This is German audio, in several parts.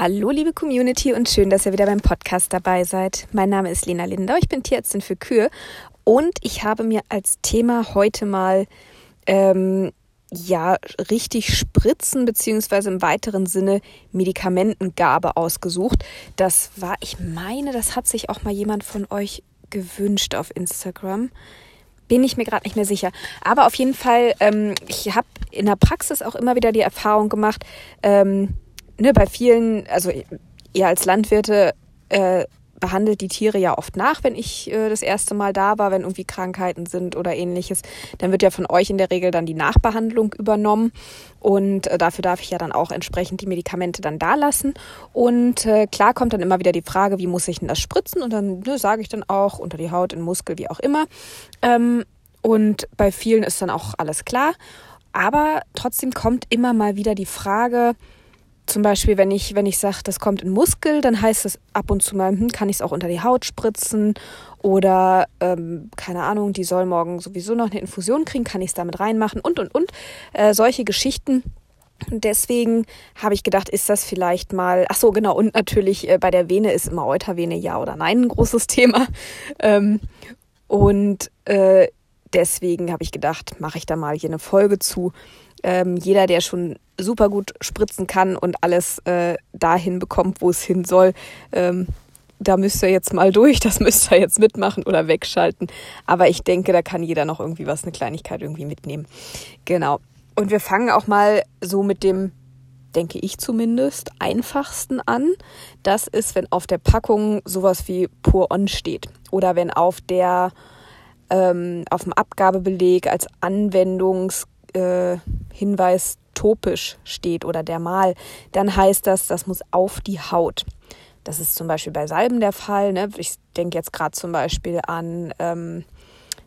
Hallo liebe Community und schön, dass ihr wieder beim Podcast dabei seid. Mein Name ist Lena Lindau, ich bin Tierärztin für Kühe und ich habe mir als Thema heute mal ähm, ja richtig Spritzen beziehungsweise im weiteren Sinne Medikamentengabe ausgesucht. Das war, ich meine, das hat sich auch mal jemand von euch gewünscht auf Instagram. Bin ich mir gerade nicht mehr sicher. Aber auf jeden Fall, ähm, ich habe in der Praxis auch immer wieder die Erfahrung gemacht, ähm, ne, bei vielen, also ihr als Landwirte äh, behandelt die Tiere ja oft nach, wenn ich äh, das erste Mal da war, wenn irgendwie Krankheiten sind oder ähnliches. Dann wird ja von euch in der Regel dann die Nachbehandlung übernommen und äh, dafür darf ich ja dann auch entsprechend die Medikamente dann da lassen. Und äh, klar kommt dann immer wieder die Frage, wie muss ich denn das spritzen? Und dann ne, sage ich dann auch unter die Haut, in Muskel, wie auch immer. Ähm, und bei vielen ist dann auch alles klar. Aber trotzdem kommt immer mal wieder die Frage, zum Beispiel, wenn ich, wenn ich sage, das kommt in Muskel, dann heißt es ab und zu mal, hm, kann ich es auch unter die Haut spritzen oder ähm, keine Ahnung, die soll morgen sowieso noch eine Infusion kriegen, kann ich es damit reinmachen und und und. Äh, solche Geschichten. deswegen habe ich gedacht, ist das vielleicht mal, ach so, genau, und natürlich äh, bei der Vene ist immer Eutervene ja oder nein ein großes Thema. Ähm, und äh, deswegen habe ich gedacht, mache ich da mal hier eine Folge zu. Ähm, jeder, der schon super gut spritzen kann und alles äh, dahin bekommt, wo es hin soll, ähm, da müsst ihr jetzt mal durch, das müsst ihr jetzt mitmachen oder wegschalten. Aber ich denke, da kann jeder noch irgendwie was, eine Kleinigkeit irgendwie mitnehmen. Genau. Und wir fangen auch mal so mit dem, denke ich zumindest, einfachsten an. Das ist, wenn auf der Packung sowas wie Pur On steht. Oder wenn auf der ähm, auf dem Abgabebeleg als Anwendungshinweis äh, topisch steht oder dermal, dann heißt das, das muss auf die Haut. Das ist zum Beispiel bei Salben der Fall. Ne? Ich denke jetzt gerade zum Beispiel an, ähm,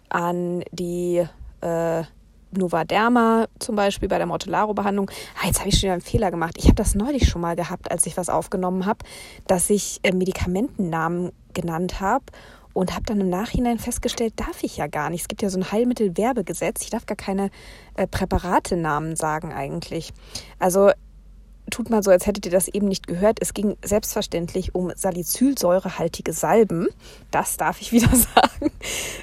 an die äh, Novaderma zum Beispiel bei der Mortellaro-Behandlung. Ah, jetzt habe ich schon wieder einen Fehler gemacht. Ich habe das neulich schon mal gehabt, als ich was aufgenommen habe, dass ich äh, Medikamentennamen genannt habe und habe dann im Nachhinein festgestellt, darf ich ja gar nicht. Es gibt ja so ein Heilmittelwerbegesetz. Ich darf gar keine äh, Präparatenamen sagen eigentlich. Also tut mal so, als hättet ihr das eben nicht gehört. Es ging selbstverständlich um salicylsäurehaltige Salben. Das darf ich wieder sagen.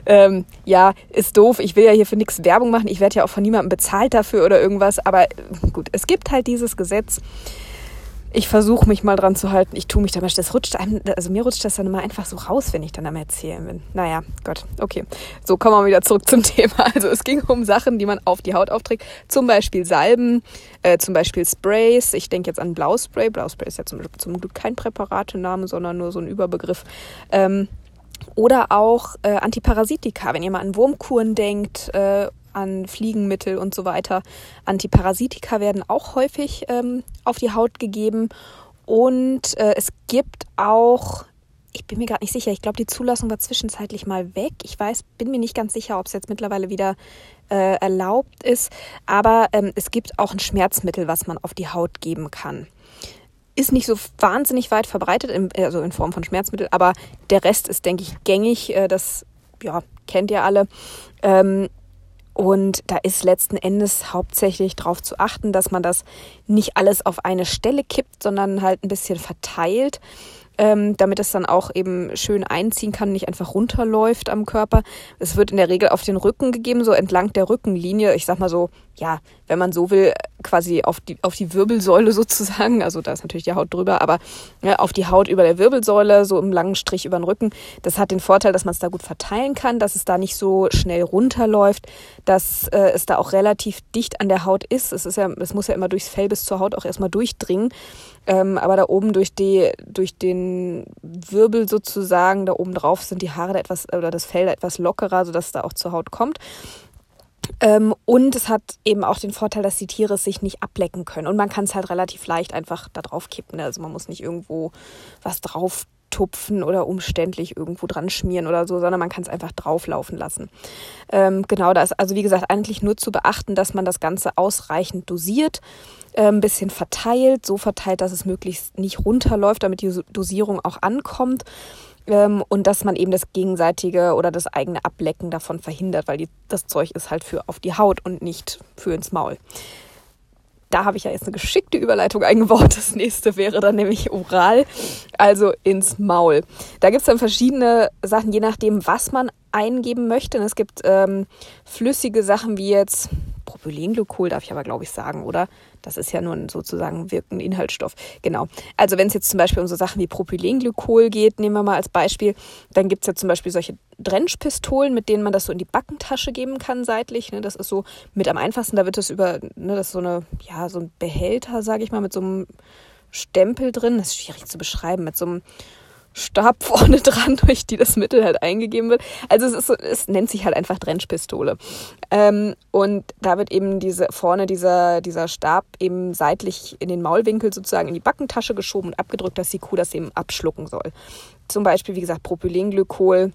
Ähm, ja, ist doof. Ich will ja hier für nichts Werbung machen. Ich werde ja auch von niemandem bezahlt dafür oder irgendwas. Aber äh, gut, es gibt halt dieses Gesetz ich versuche mich mal dran zu halten. Ich tue mich da mal, das rutscht einem, also mir rutscht das dann immer einfach so raus, wenn ich dann am Erzählen bin. Naja, Gott, okay. So, kommen wir wieder zurück zum Thema. Also es ging um Sachen, die man auf die Haut aufträgt. Zum Beispiel Salben, äh, zum Beispiel Sprays. Ich denke jetzt an Blauspray. Blauspray ist ja zum, zum Glück kein Präparatename, sondern nur so ein Überbegriff. Ähm, oder auch äh, Antiparasitika, wenn ihr mal an Wurmkuren denkt äh, an Fliegenmittel und so weiter. Antiparasitika werden auch häufig ähm, auf die Haut gegeben. Und äh, es gibt auch, ich bin mir gerade nicht sicher, ich glaube, die Zulassung war zwischenzeitlich mal weg. Ich weiß, bin mir nicht ganz sicher, ob es jetzt mittlerweile wieder äh, erlaubt ist. Aber ähm, es gibt auch ein Schmerzmittel, was man auf die Haut geben kann ist nicht so wahnsinnig weit verbreitet, in, also in Form von Schmerzmittel, aber der Rest ist, denke ich, gängig. Äh, das ja, kennt ihr alle. Ähm, und da ist letzten Endes hauptsächlich darauf zu achten, dass man das nicht alles auf eine Stelle kippt, sondern halt ein bisschen verteilt ähm, damit es dann auch eben schön einziehen kann, nicht einfach runterläuft am Körper. Es wird in der Regel auf den Rücken gegeben, so entlang der Rückenlinie. Ich sag mal so, ja, wenn man so will, quasi auf die, auf die Wirbelsäule sozusagen. Also da ist natürlich die Haut drüber, aber ja, auf die Haut über der Wirbelsäule, so im langen Strich über den Rücken. Das hat den Vorteil, dass man es da gut verteilen kann, dass es da nicht so schnell runterläuft, dass äh, es da auch relativ dicht an der Haut ist. Es ist ja, es muss ja immer durchs Fell bis zur Haut auch erstmal durchdringen. Ähm, aber da oben durch, die, durch den Wirbel sozusagen, da oben drauf sind die Haare da etwas oder das Fell da etwas lockerer, sodass es da auch zur Haut kommt. Ähm, und es hat eben auch den Vorteil, dass die Tiere sich nicht ablecken können. Und man kann es halt relativ leicht einfach da drauf kippen. Ne? Also man muss nicht irgendwo was drauf tupfen oder umständlich irgendwo dran schmieren oder so, sondern man kann es einfach drauflaufen lassen. Ähm, genau, da ist also wie gesagt eigentlich nur zu beachten, dass man das Ganze ausreichend dosiert äh, ein bisschen verteilt, so verteilt, dass es möglichst nicht runterläuft, damit die Dosierung auch ankommt ähm, und dass man eben das gegenseitige oder das eigene Ablecken davon verhindert, weil die, das Zeug ist halt für auf die Haut und nicht für ins Maul. da habe ich ja jetzt eine geschickte Überleitung eingebaut. Das nächste wäre dann nämlich oral, also ins Maul. Da gibt es dann verschiedene Sachen, je nachdem, was man eingeben möchte. Und es gibt ähm, flüssige Sachen wie jetzt Propylenglykol, darf ich aber glaube ich sagen, oder? Das ist ja nur ein sozusagen wirkender Inhaltsstoff. Genau. Also wenn es jetzt zum Beispiel um so Sachen wie Propylenglykol geht, nehmen wir mal als Beispiel, dann gibt es ja zum Beispiel solche Drenchpistolen, mit denen man das so in die Backentasche geben kann, seitlich. Ne? Das ist so mit am einfachsten, da wird es über, ne, das ist so eine, ja, so ein Behälter, sage ich mal, mit so einem Stempel drin. Das ist schwierig zu beschreiben, mit so einem Stab vorne dran, durch die das Mittel halt eingegeben wird. Also es, ist es nennt sich halt einfach Drenchpistole. Ähm, und da wird eben diese vorne dieser, dieser Stab eben seitlich in den Maulwinkel sozusagen in die Backentasche geschoben und abgedrückt, dass die Kuh das eben abschlucken soll. Zum Beispiel, wie gesagt, Propylenglykol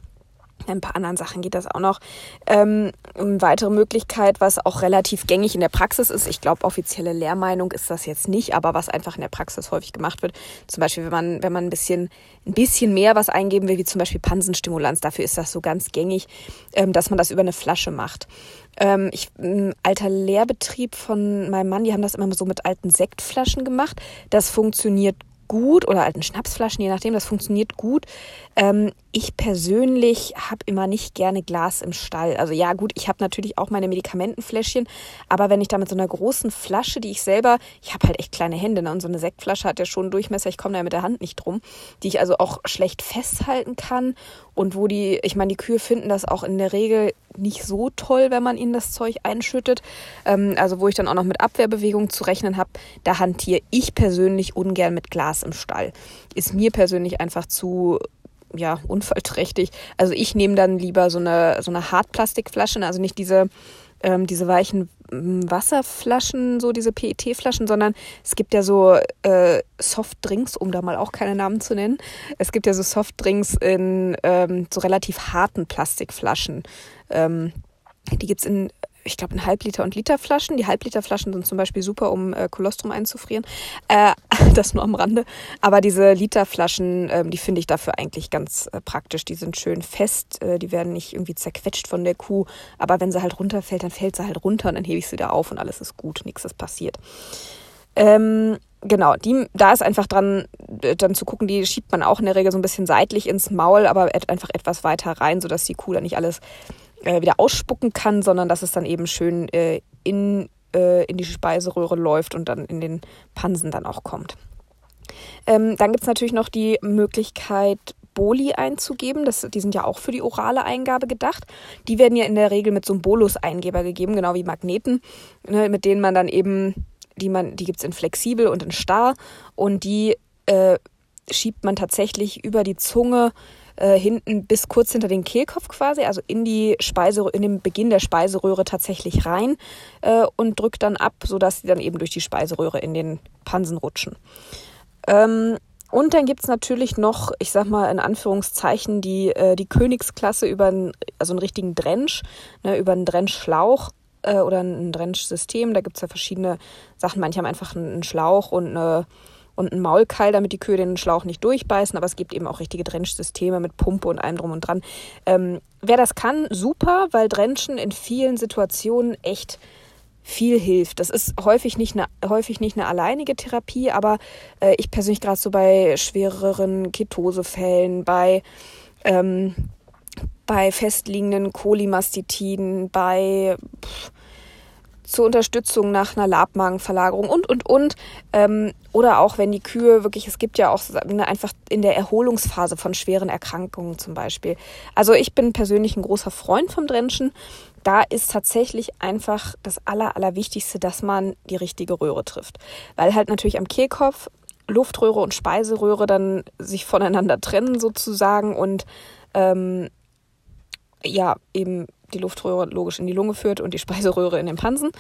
ein paar anderen Sachen geht das auch noch. Ähm, eine weitere Möglichkeit, was auch relativ gängig in der Praxis ist, ich glaube, offizielle Lehrmeinung ist das jetzt nicht, aber was einfach in der Praxis häufig gemacht wird, zum Beispiel, wenn man, wenn man ein bisschen, ein bisschen mehr was eingeben will, wie zum Beispiel Pansenstimulanz, dafür ist das so ganz gängig, ähm, dass man das über eine Flasche macht. Ähm, ich, ein alter Lehrbetrieb von meinem Mann, die haben das immer so mit alten Sektflaschen gemacht. Das funktioniert gut oder alten Schnapsflaschen, je nachdem, das funktioniert gut. Ähm, ich persönlich habe immer nicht gerne Glas im Stall. Also ja, gut, ich habe natürlich auch meine Medikamentenfläschchen, aber wenn ich da mit so einer großen Flasche, die ich selber, ich habe halt echt kleine Hände, ne? und so eine Sektflasche hat ja schon einen Durchmesser, ich komme da mit der Hand nicht drum, die ich also auch schlecht festhalten kann und wo die, ich meine, die Kühe finden das auch in der Regel nicht so toll, wenn man ihnen das Zeug einschüttet. Ähm, also wo ich dann auch noch mit Abwehrbewegungen zu rechnen habe, da hantiere ich persönlich ungern mit Glas im Stall. Ist mir persönlich einfach zu ja, unfallträchtig. Also ich nehme dann lieber so eine, so eine Hartplastikflasche, also nicht diese, ähm, diese weichen mm, Wasserflaschen, so diese PET-Flaschen, sondern es gibt ja so äh, Softdrinks, um da mal auch keine Namen zu nennen. Es gibt ja so Softdrinks in ähm, so relativ harten Plastikflaschen. Ähm, die gibt's in ich glaube, in Halbliter- und Literflaschen. Die Halbliterflaschen sind zum Beispiel super, um äh, Kolostrum einzufrieren. Äh, das nur am Rande. Aber diese Literflaschen, äh, die finde ich dafür eigentlich ganz äh, praktisch. Die sind schön fest, äh, die werden nicht irgendwie zerquetscht von der Kuh. Aber wenn sie halt runterfällt, dann fällt sie halt runter und dann hebe ich sie da auf und alles ist gut, nichts ist passiert. Ähm, genau, die, da ist einfach dran, dann zu gucken, die schiebt man auch in der Regel so ein bisschen seitlich ins Maul, aber einfach etwas weiter rein, sodass die Kuh dann nicht alles äh, wieder ausspucken kann, sondern dass es dann eben schön äh, in, äh, in die Speiseröhre läuft und dann in den Pansen dann auch kommt. Ähm, dann gibt es natürlich noch die Möglichkeit, Boli einzugeben. Das, die sind ja auch für die orale Eingabe gedacht. Die werden ja in der Regel mit so einem Bolus-Eingeber gegeben, genau wie Magneten, ne, mit denen man dann eben, die die gibt es in flexibel und in starr und die äh, schiebt man tatsächlich über die Zunge äh, hinten bis kurz hinter den Kehlkopf quasi, also in die Speiseröhre, in den Beginn der Speiseröhre tatsächlich rein äh, und drückt dann ab, sodass sie dann eben durch die Speiseröhre in den Pansen rutschen. Ähm, und dann gibt es natürlich noch, ich sag mal in Anführungszeichen, die, äh, die Königsklasse über einen, also einen richtigen Drench, ne, über einen Drenchschlauch äh, oder ein Drenchsystem. Da gibt es ja verschiedene Sachen. Manche haben einfach einen Schlauch und eine und ein Maulkeil, damit die Kühe den Schlauch nicht durchbeißen. Aber es gibt eben auch richtige Drenchsysteme mit Pumpe und allem drum und dran. Ähm, wer das kann, super, weil Drenchen in vielen Situationen echt viel hilft. Das ist häufig nicht eine, häufig nicht eine alleinige Therapie, aber äh, ich persönlich gerade so bei schwereren Ketosefällen, bei ähm, bei festliegenden Cholimastitiden, bei pff, zur Unterstützung nach einer Labmagenverlagerung und, und, und. Ähm, oder auch wenn die Kühe wirklich, es gibt ja auch ne, einfach in der Erholungsphase von schweren Erkrankungen zum Beispiel. Also ich bin persönlich ein großer Freund vom Drenchen. Da ist tatsächlich einfach das Aller, Allerwichtigste, dass man die richtige Röhre trifft. Weil halt natürlich am Kehlkopf Luftröhre und Speiseröhre dann sich voneinander trennen sozusagen und ähm, ja, eben die Luftröhre logisch in die Lunge führt und die Speiseröhre in den Pansen.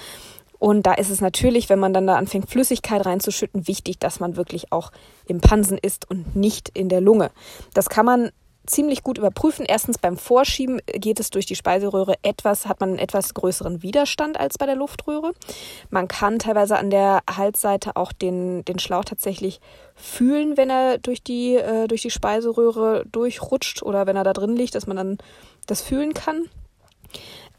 Und da ist es natürlich, wenn man dann da anfängt, Flüssigkeit reinzuschütten, wichtig, dass man wirklich auch im Pansen ist und nicht in der Lunge. Das kann man ziemlich gut überprüfen. Erstens beim Vorschieben geht es durch die Speiseröhre etwas, hat man einen etwas größeren Widerstand als bei der Luftröhre. Man kann teilweise an der Halsseite auch den, den Schlauch tatsächlich fühlen, wenn er durch die, äh, durch die Speiseröhre durchrutscht oder wenn er da drin liegt, dass man dann das fühlen kann.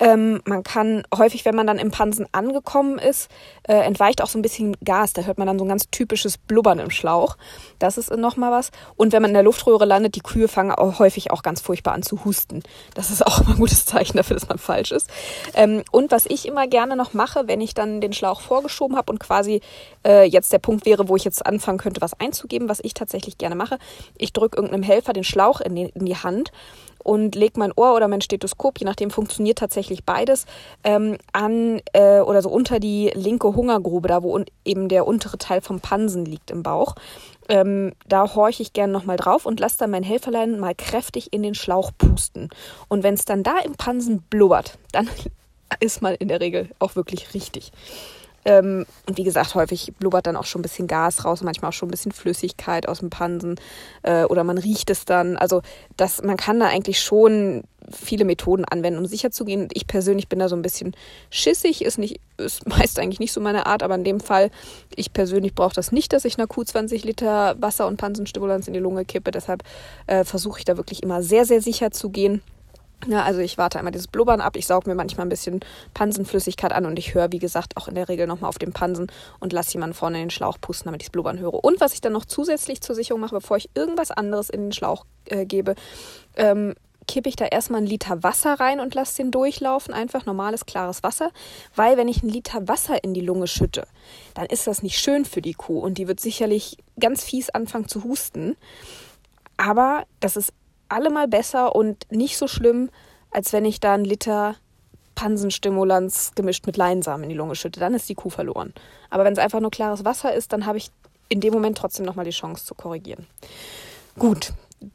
Ähm, man kann häufig, wenn man dann im Pansen angekommen ist, äh, entweicht auch so ein bisschen Gas. Da hört man dann so ein ganz typisches Blubbern im Schlauch. Das ist nochmal was. Und wenn man in der Luftröhre landet, die Kühe fangen auch häufig auch ganz furchtbar an zu husten. Das ist auch immer ein gutes Zeichen dafür, dass man falsch ist. Ähm, und was ich immer gerne noch mache, wenn ich dann den Schlauch vorgeschoben habe und quasi äh, jetzt der Punkt wäre, wo ich jetzt anfangen könnte, was einzugeben, was ich tatsächlich gerne mache, ich drücke irgendeinem Helfer den Schlauch in die, in die Hand und lege mein Ohr oder mein Stethoskop, je nachdem funktioniert tatsächlich beides, ähm, an äh, oder so unter die linke Hungergrube, da wo eben der untere Teil vom Pansen liegt im Bauch. Ähm, da horche ich gerne nochmal drauf und lasse dann mein Helferlein mal kräftig in den Schlauch pusten. Und wenn es dann da im Pansen blubbert, dann ist mal in der Regel auch wirklich richtig. Ähm, und wie gesagt, häufig blubbert dann auch schon ein bisschen Gas raus, manchmal auch schon ein bisschen Flüssigkeit aus dem Pansen äh, oder man riecht es dann. Also das, man kann da eigentlich schon viele Methoden anwenden, um sicher zu gehen. Ich persönlich bin da so ein bisschen schissig, ist nicht, ist meist eigentlich nicht so meine Art, aber in dem Fall, ich persönlich brauche das nicht, dass ich einer Kuh 20 Liter Wasser und Pansenstimulanz in die Lunge kippe. Deshalb äh, versuche ich da wirklich immer sehr, sehr sicher zu gehen. Ja, also ich warte einmal dieses Blubbern ab, ich sauge mir manchmal ein bisschen Pansenflüssigkeit an und ich höre, wie gesagt, auch in der Regel nochmal auf dem Pansen und lasse jemanden vorne in den Schlauch pusten, damit ich das Blubbern höre. Und was ich dann noch zusätzlich zur Sicherung mache, bevor ich irgendwas anderes in den Schlauch äh, gebe, ähm, kippe ich da erstmal einen Liter Wasser rein und lasse den durchlaufen, einfach normales, klares Wasser, weil wenn ich einen Liter Wasser in die Lunge schütte, dann ist das nicht schön für die Kuh und die wird sicherlich ganz fies anfangen zu husten. Aber das ist allemal besser und nicht so schlimm, als wenn ich da einen Liter Pansenstimulanz gemischt mit Leinsamen in die Lunge schütte. Dann ist die Kuh verloren. Aber wenn es einfach nur klares Wasser ist, dann habe ich in dem Moment trotzdem nochmal die Chance zu korrigieren. Gut,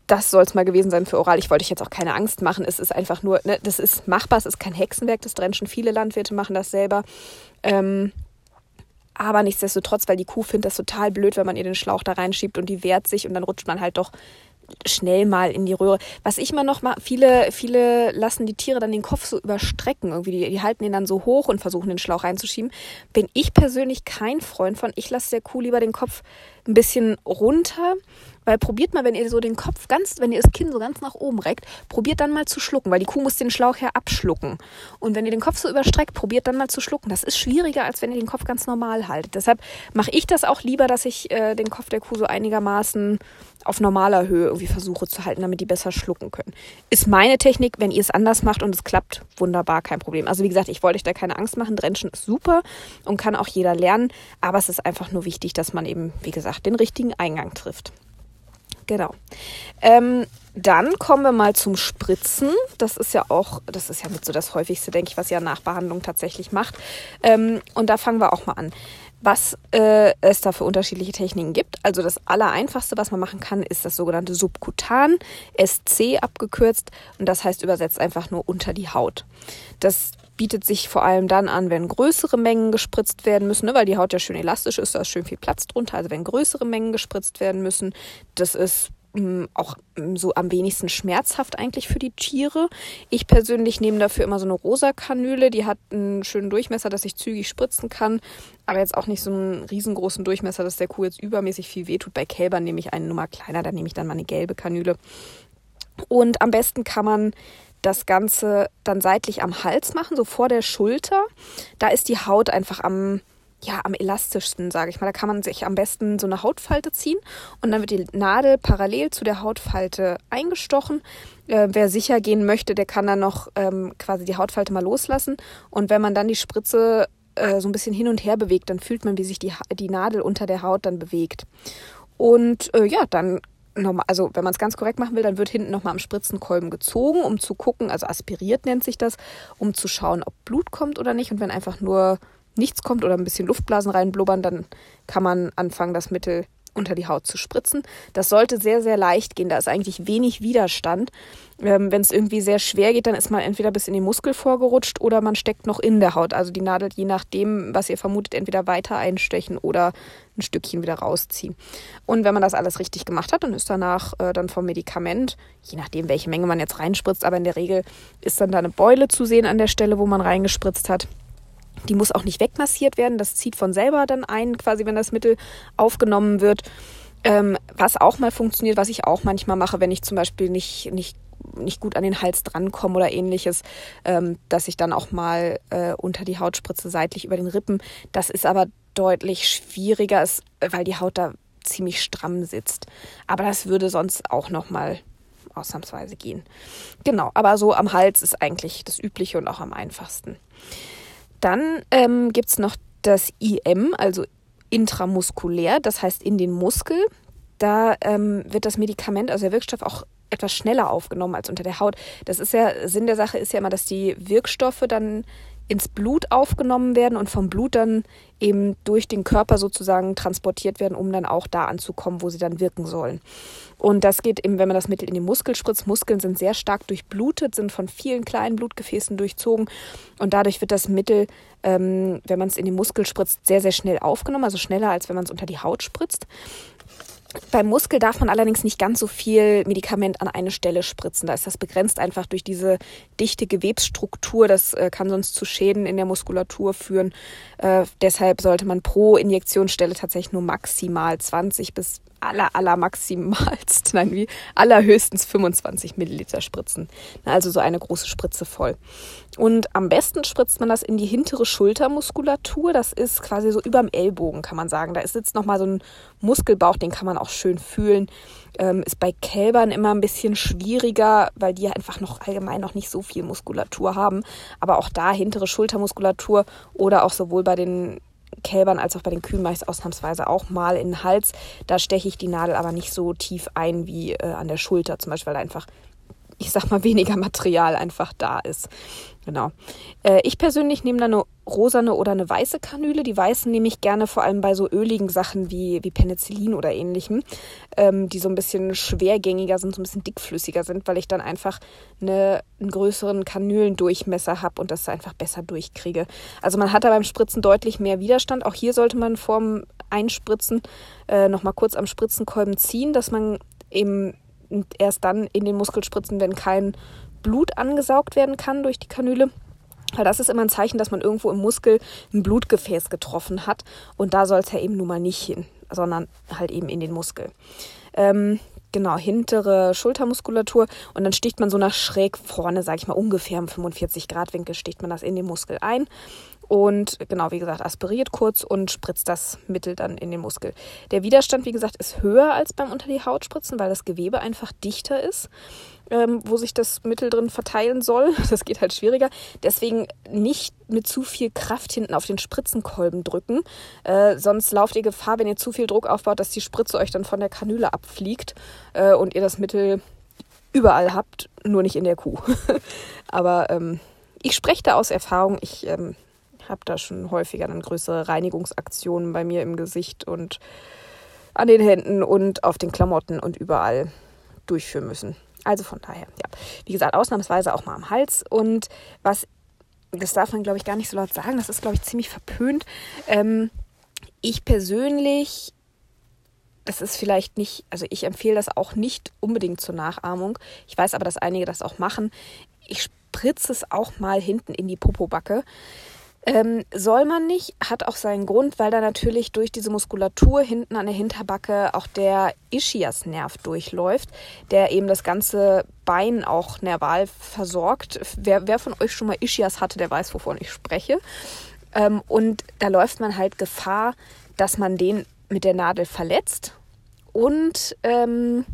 das soll es mal gewesen sein für Oral. Ich wollte euch jetzt auch keine Angst machen. Es ist einfach nur, ne, das ist machbar, es ist kein Hexenwerk, das Drenchen. Viele Landwirte machen das selber. Ähm, aber nichtsdestotrotz, weil die Kuh findet das total blöd, wenn man ihr den Schlauch da reinschiebt und die wehrt sich und dann rutscht man halt doch schnell mal in die Röhre. Was ich mal noch mal, viele, viele lassen die Tiere dann den Kopf so überstrecken. Irgendwie, die, die halten den dann so hoch und versuchen den Schlauch reinzuschieben. Bin ich persönlich kein Freund von. Ich lasse der Kuh lieber den Kopf ein bisschen runter weil probiert mal, wenn ihr so den Kopf ganz, wenn ihr das Kinn so ganz nach oben reckt, probiert dann mal zu schlucken, weil die Kuh muss den Schlauch ja abschlucken. Und wenn ihr den Kopf so überstreckt, probiert dann mal zu schlucken. Das ist schwieriger, als wenn ihr den Kopf ganz normal haltet. Deshalb mache ich das auch lieber, dass ich äh, den Kopf der Kuh so einigermaßen auf normaler Höhe irgendwie versuche zu halten, damit die besser schlucken können. Ist meine Technik, wenn ihr es anders macht und es klappt, wunderbar, kein Problem. Also wie gesagt, ich wollte euch da keine Angst machen. Drenchen ist super und kann auch jeder lernen, aber es ist einfach nur wichtig, dass man eben, wie gesagt, den richtigen Eingang trifft. Genau. Ähm, dann kommen wir mal zum Spritzen. Das ist ja auch, das ist ja mit so das häufigste, denke ich, was ja Nachbehandlung tatsächlich macht. Ähm, und da fangen wir auch mal an. Was äh, es da für unterschiedliche Techniken gibt. Also das Allereinfachste, was man machen kann, ist das sogenannte Subkutan, SC abgekürzt. Und das heißt übersetzt einfach nur unter die Haut. Das bietet sich vor allem dann an, wenn größere Mengen gespritzt werden müssen, ne, weil die Haut ja schön elastisch ist, da ist schön viel Platz drunter. Also wenn größere Mengen gespritzt werden müssen, das ist mm, auch mm, so am wenigsten schmerzhaft eigentlich für die Tiere. Ich persönlich nehme dafür immer so eine rosa Kanüle, die hat einen schönen Durchmesser, dass ich zügig spritzen kann, aber jetzt auch nicht so einen riesengroßen Durchmesser, dass der Kuh jetzt übermäßig viel wehtut. Bei Kälbern nehme ich eine Nummer kleiner, da nehme ich dann mal eine gelbe Kanüle. Und am besten kann man das Ganze dann seitlich am Hals machen, so vor der Schulter. Da ist die Haut einfach am, ja, am elastischsten, sage ich mal. Da kann man sich am besten so eine Hautfalte ziehen und dann wird die Nadel parallel zu der Hautfalte eingestochen. Äh, wer sicher gehen möchte, der kann dann noch ähm, quasi die Hautfalte mal loslassen. Und wenn man dann die Spritze äh, so ein bisschen hin und her bewegt, dann fühlt man, wie sich die, die Nadel unter der Haut dann bewegt. Und äh, ja, dann nochmal, also wenn man es ganz korrekt machen will, dann wird hinten nochmal am Spritzenkolben gezogen, um zu gucken, also aspiriert nennt sich das, um zu schauen, ob Blut kommt oder nicht. Und wenn einfach nur nichts kommt oder ein bisschen Luftblasen reinblubbern, dann kann man anfangen, das Mittel unter die Haut zu spritzen. Das sollte sehr, sehr leicht gehen. Da ist eigentlich wenig Widerstand. Ähm, Wenn es irgendwie sehr schwer geht, dann ist man entweder bis in den Muskel vorgerutscht oder man steckt noch in der Haut. Also die Nadel, je nachdem, was ihr vermutet, entweder weiter einstechen oder ein Stückchen wieder rausziehen. Und wenn man das alles richtig gemacht hat, dann ist danach äh, dann vom Medikament, je nachdem, welche Menge man jetzt reinspritzt, aber in der Regel ist dann da eine Beule zu sehen an der Stelle, wo man reingespritzt hat. Die muss auch nicht wegmassiert werden. Das zieht von selber dann ein, quasi, wenn das Mittel aufgenommen wird. Ähm, was auch mal funktioniert, was ich auch manchmal mache, wenn ich zum Beispiel nicht, nicht nicht gut an den Hals drankomme oder ähnliches, ähm, dass ich dann auch mal äh, unter die Haut spritze, seitlich über den Rippen. Das ist aber deutlich schwieriger, weil die Haut da ziemlich stramm sitzt. Aber das würde sonst auch noch mal ausnahmsweise gehen. Genau, aber so am Hals ist eigentlich das Übliche und auch am einfachsten. Dann ähm, gibt es noch das IM, also intramuskulär, das heißt in den Muskel. Da ähm, wird das Medikament, also der Wirkstoff, auch etwas schneller aufgenommen als unter der Haut. Das ist ja, Sinn der Sache ist ja immer, dass die Wirkstoffe dann ins Blut aufgenommen werden und vom Blut dann eben durch den Körper sozusagen transportiert werden, um dann auch da anzukommen, wo sie dann wirken sollen. Und das geht eben, wenn man das Mittel in den Muskel spritzt. Muskeln sind sehr stark durchblutet, sind von vielen kleinen Blutgefäßen durchzogen und dadurch wird das Mittel, ähm, wenn man es in den Muskel spritzt, sehr, sehr schnell aufgenommen, also schneller als wenn man es unter die Haut spritzt. Beim Muskel darf man allerdings nicht ganz so viel Medikament an eine Stelle spritzen. Da ist das begrenzt einfach durch diese dichte Gewebsstruktur. Das äh, kann sonst zu Schäden in der Muskulatur führen. Äh, deshalb sollte man pro Injektionsstelle tatsächlich nur maximal 20 bis aller, aller maximalst, nein, wie allerhöchstens 25 Milliliter spritzen. Also so eine große Spritze voll. Und am besten spritzt man das in die hintere Schultermuskulatur. Das ist quasi so überm Ellbogen, kann man sagen. Da sitzt nochmal so ein Muskelbauch, den kann man auch schön fühlen. Ähm, ist bei Kälbern immer ein bisschen schwieriger, weil die einfach noch allgemein noch nicht so viel Muskulatur haben. Aber auch da hintere Schultermuskulatur oder auch sowohl bei den Kälbern als auch bei den Kühen mache ich es ausnahmsweise auch mal in den Hals. Da steche ich die Nadel aber nicht so tief ein wie äh, an der Schulter zum Beispiel, weil da einfach, ich sag mal, weniger Material einfach da ist. Genau. Äh, ich persönlich nehme da eine rosane oder eine weiße Kanüle. Die weißen nehme ich gerne vor allem bei so öligen Sachen wie, wie Penicillin oder ähnlichem, ähm, die so ein bisschen schwergängiger sind, so ein bisschen dickflüssiger sind, weil ich dann einfach eine, einen größeren Kanülendurchmesser habe und das einfach besser durchkriege. Also man hat da beim Spritzen deutlich mehr Widerstand. Auch hier sollte man vorm Einspritzen äh, nochmal kurz am Spritzenkolben ziehen, dass man eben erst dann in den Muskel spritzen, wenn kein Blut angesaugt werden kann durch die Kanüle. Weil das ist immer ein Zeichen, dass man irgendwo im Muskel ein Blutgefäß getroffen hat. Und da soll es ja eben nun mal nicht hin, sondern halt eben in den Muskel. Ähm, genau, hintere Schultermuskulatur. Und dann sticht man so nach schräg vorne, sage ich mal, ungefähr im 45 Grad Winkel, sticht man das in den Muskel ein. Und genau, wie gesagt, aspiriert kurz und spritzt das Mittel dann in den Muskel. Der Widerstand, wie gesagt, ist höher als beim unter die Haut spritzen, weil das Gewebe einfach dichter ist ähm, wo sich das Mittel drin verteilen soll. Das geht halt schwieriger. Deswegen nicht mit zu viel Kraft hinten auf den Spritzenkolben drücken. Äh, sonst lauft ihr Gefahr, wenn ihr zu viel Druck aufbaut, dass die Spritze euch dann von der Kanüle abfliegt äh, und ihr das Mittel überall habt, nur nicht in der Kuh. Aber ähm, ich spreche da aus Erfahrung. Ich ähm, habe da schon häufiger dann größere Reinigungsaktionen bei mir im Gesicht und an den Händen und auf den Klamotten und überall durchführen müssen. Also von daher, ja. Wie gesagt, ausnahmsweise auch mal am Hals. Und was, das darf man, glaube ich, gar nicht so laut sagen, das ist, glaube ich, ziemlich verpönt. Ähm, ich persönlich, das ist vielleicht nicht, also ich empfehle das auch nicht unbedingt zur Nachahmung. Ich weiß aber, dass einige das auch machen. Ich spritze es auch mal hinten in die Popobacke. Ähm, soll man nicht, hat auch seinen Grund, weil da natürlich durch diese Muskulatur hinten an der Hinterbacke auch der Ischiasnerv durchläuft, der eben das ganze Bein auch nerval versorgt. Wer, wer von euch schon mal Ischias hatte, der weiß, wovon ich spreche. Ähm, und da läuft man halt Gefahr, dass man den mit der Nadel verletzt. Und ähm,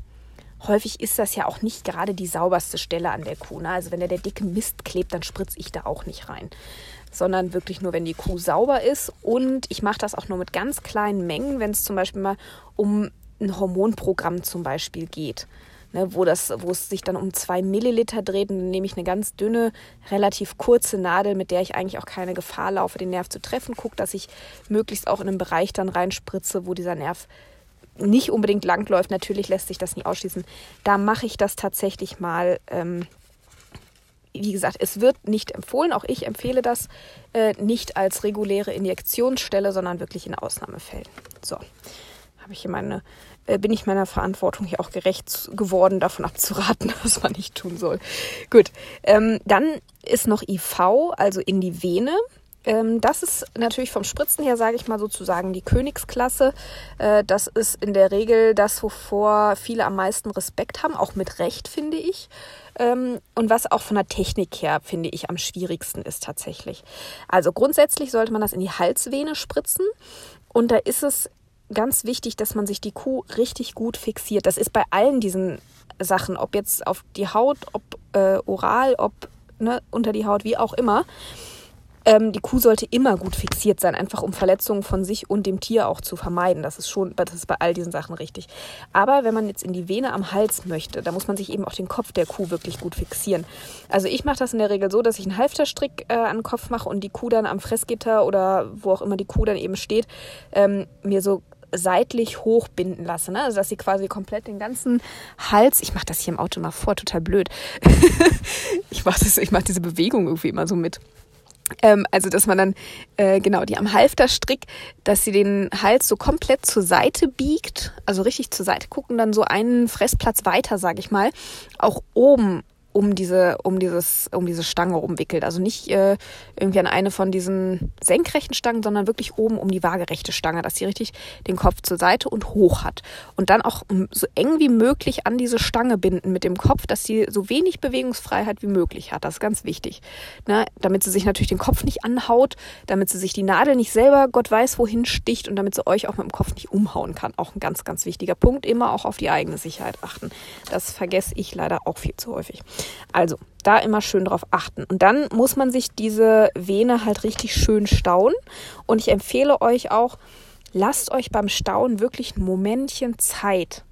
häufig ist das ja auch nicht gerade die sauberste Stelle an der Kuh. Also wenn da der dicke Mist klebt, dann spritze ich da auch nicht rein sondern wirklich nur, wenn die Kuh sauber ist. Und ich mache das auch nur mit ganz kleinen Mengen, wenn es zum Beispiel mal um ein Hormonprogramm zum Beispiel geht. Ne, wo, das, wo es sich dann um zwei Milliliter dreht, und dann nehme ich eine ganz dünne, relativ kurze Nadel, mit der ich eigentlich auch keine Gefahr laufe, den Nerv zu treffen. Gucke, dass ich möglichst auch in einen Bereich dann reinspritze, wo dieser Nerv nicht unbedingt langläuft. Natürlich lässt sich das nie ausschließen. Da mache ich das tatsächlich mal ähm, wie gesagt, es wird nicht empfohlen, auch ich empfehle das äh, nicht als reguläre Injektionsstelle, sondern wirklich in Ausnahmefällen. So, habe ich hier meine, äh, bin ich meiner Verantwortung hier auch gerecht geworden, davon abzuraten, was man nicht tun soll. Gut, ähm, dann ist noch IV, also in die Vene. Ähm, das ist natürlich vom Spritzen her, sage ich mal sozusagen, die Königsklasse. Äh, das ist in der Regel das, wovor viele am meisten Respekt haben, auch mit Recht, finde ich. Ähm, und was auch von der Technik her, finde ich, am schwierigsten ist tatsächlich. Also grundsätzlich sollte man das in die Halsvene spritzen. Und da ist es ganz wichtig, dass man sich die Kuh richtig gut fixiert. Das ist bei allen diesen Sachen, ob jetzt auf die Haut, ob äh, oral, ob ne, unter die Haut, wie auch immer. Ähm, die Kuh sollte immer gut fixiert sein, einfach um Verletzungen von sich und dem Tier auch zu vermeiden. Das ist schon, das ist bei all diesen Sachen richtig. Aber wenn man jetzt in die Vene am Hals möchte, da muss man sich eben auch den Kopf der Kuh wirklich gut fixieren. Also ich mache das in der Regel so, dass ich einen Halfterstrick äh, an den Kopf mache und die Kuh dann am Fressgitter oder wo auch immer die Kuh dann eben steht, ähm, mir so seitlich hochbinden lasse. Ne? Also dass sie quasi komplett den ganzen Hals, ich mache das hier im Auto mal vor, total blöd. ich mache mach diese Bewegung irgendwie immer so mit. Ähm, also, dass man dann, äh, genau, die am Halfterstrick, dass sie den Hals so komplett zur Seite biegt, also richtig zur Seite gucken, dann so einen Fressplatz weiter, sag ich mal, auch oben um diese, um dieses, um diese Stange umwickelt. Also nicht äh, irgendwie an eine von diesen senkrechten Stangen, sondern wirklich oben um die waagerechte Stange, dass sie richtig den Kopf zur Seite und hoch hat. Und dann auch so eng wie möglich an diese Stange binden mit dem Kopf, dass sie so wenig Bewegungsfreiheit wie möglich hat. Das ist ganz wichtig. Ne? Damit sie sich natürlich den Kopf nicht anhaut, damit sie sich die Nadel nicht selber Gott weiß wohin sticht und damit sie euch auch mit dem Kopf nicht umhauen kann. Auch ein ganz, ganz wichtiger Punkt. Immer auch auf die eigene Sicherheit achten. Das vergesse ich leider auch viel zu häufig. Also da immer schön drauf achten. Und dann muss man sich diese Vene halt richtig schön stauen. Und ich empfehle euch auch, lasst euch beim Stauen wirklich ein Momentchen Zeit.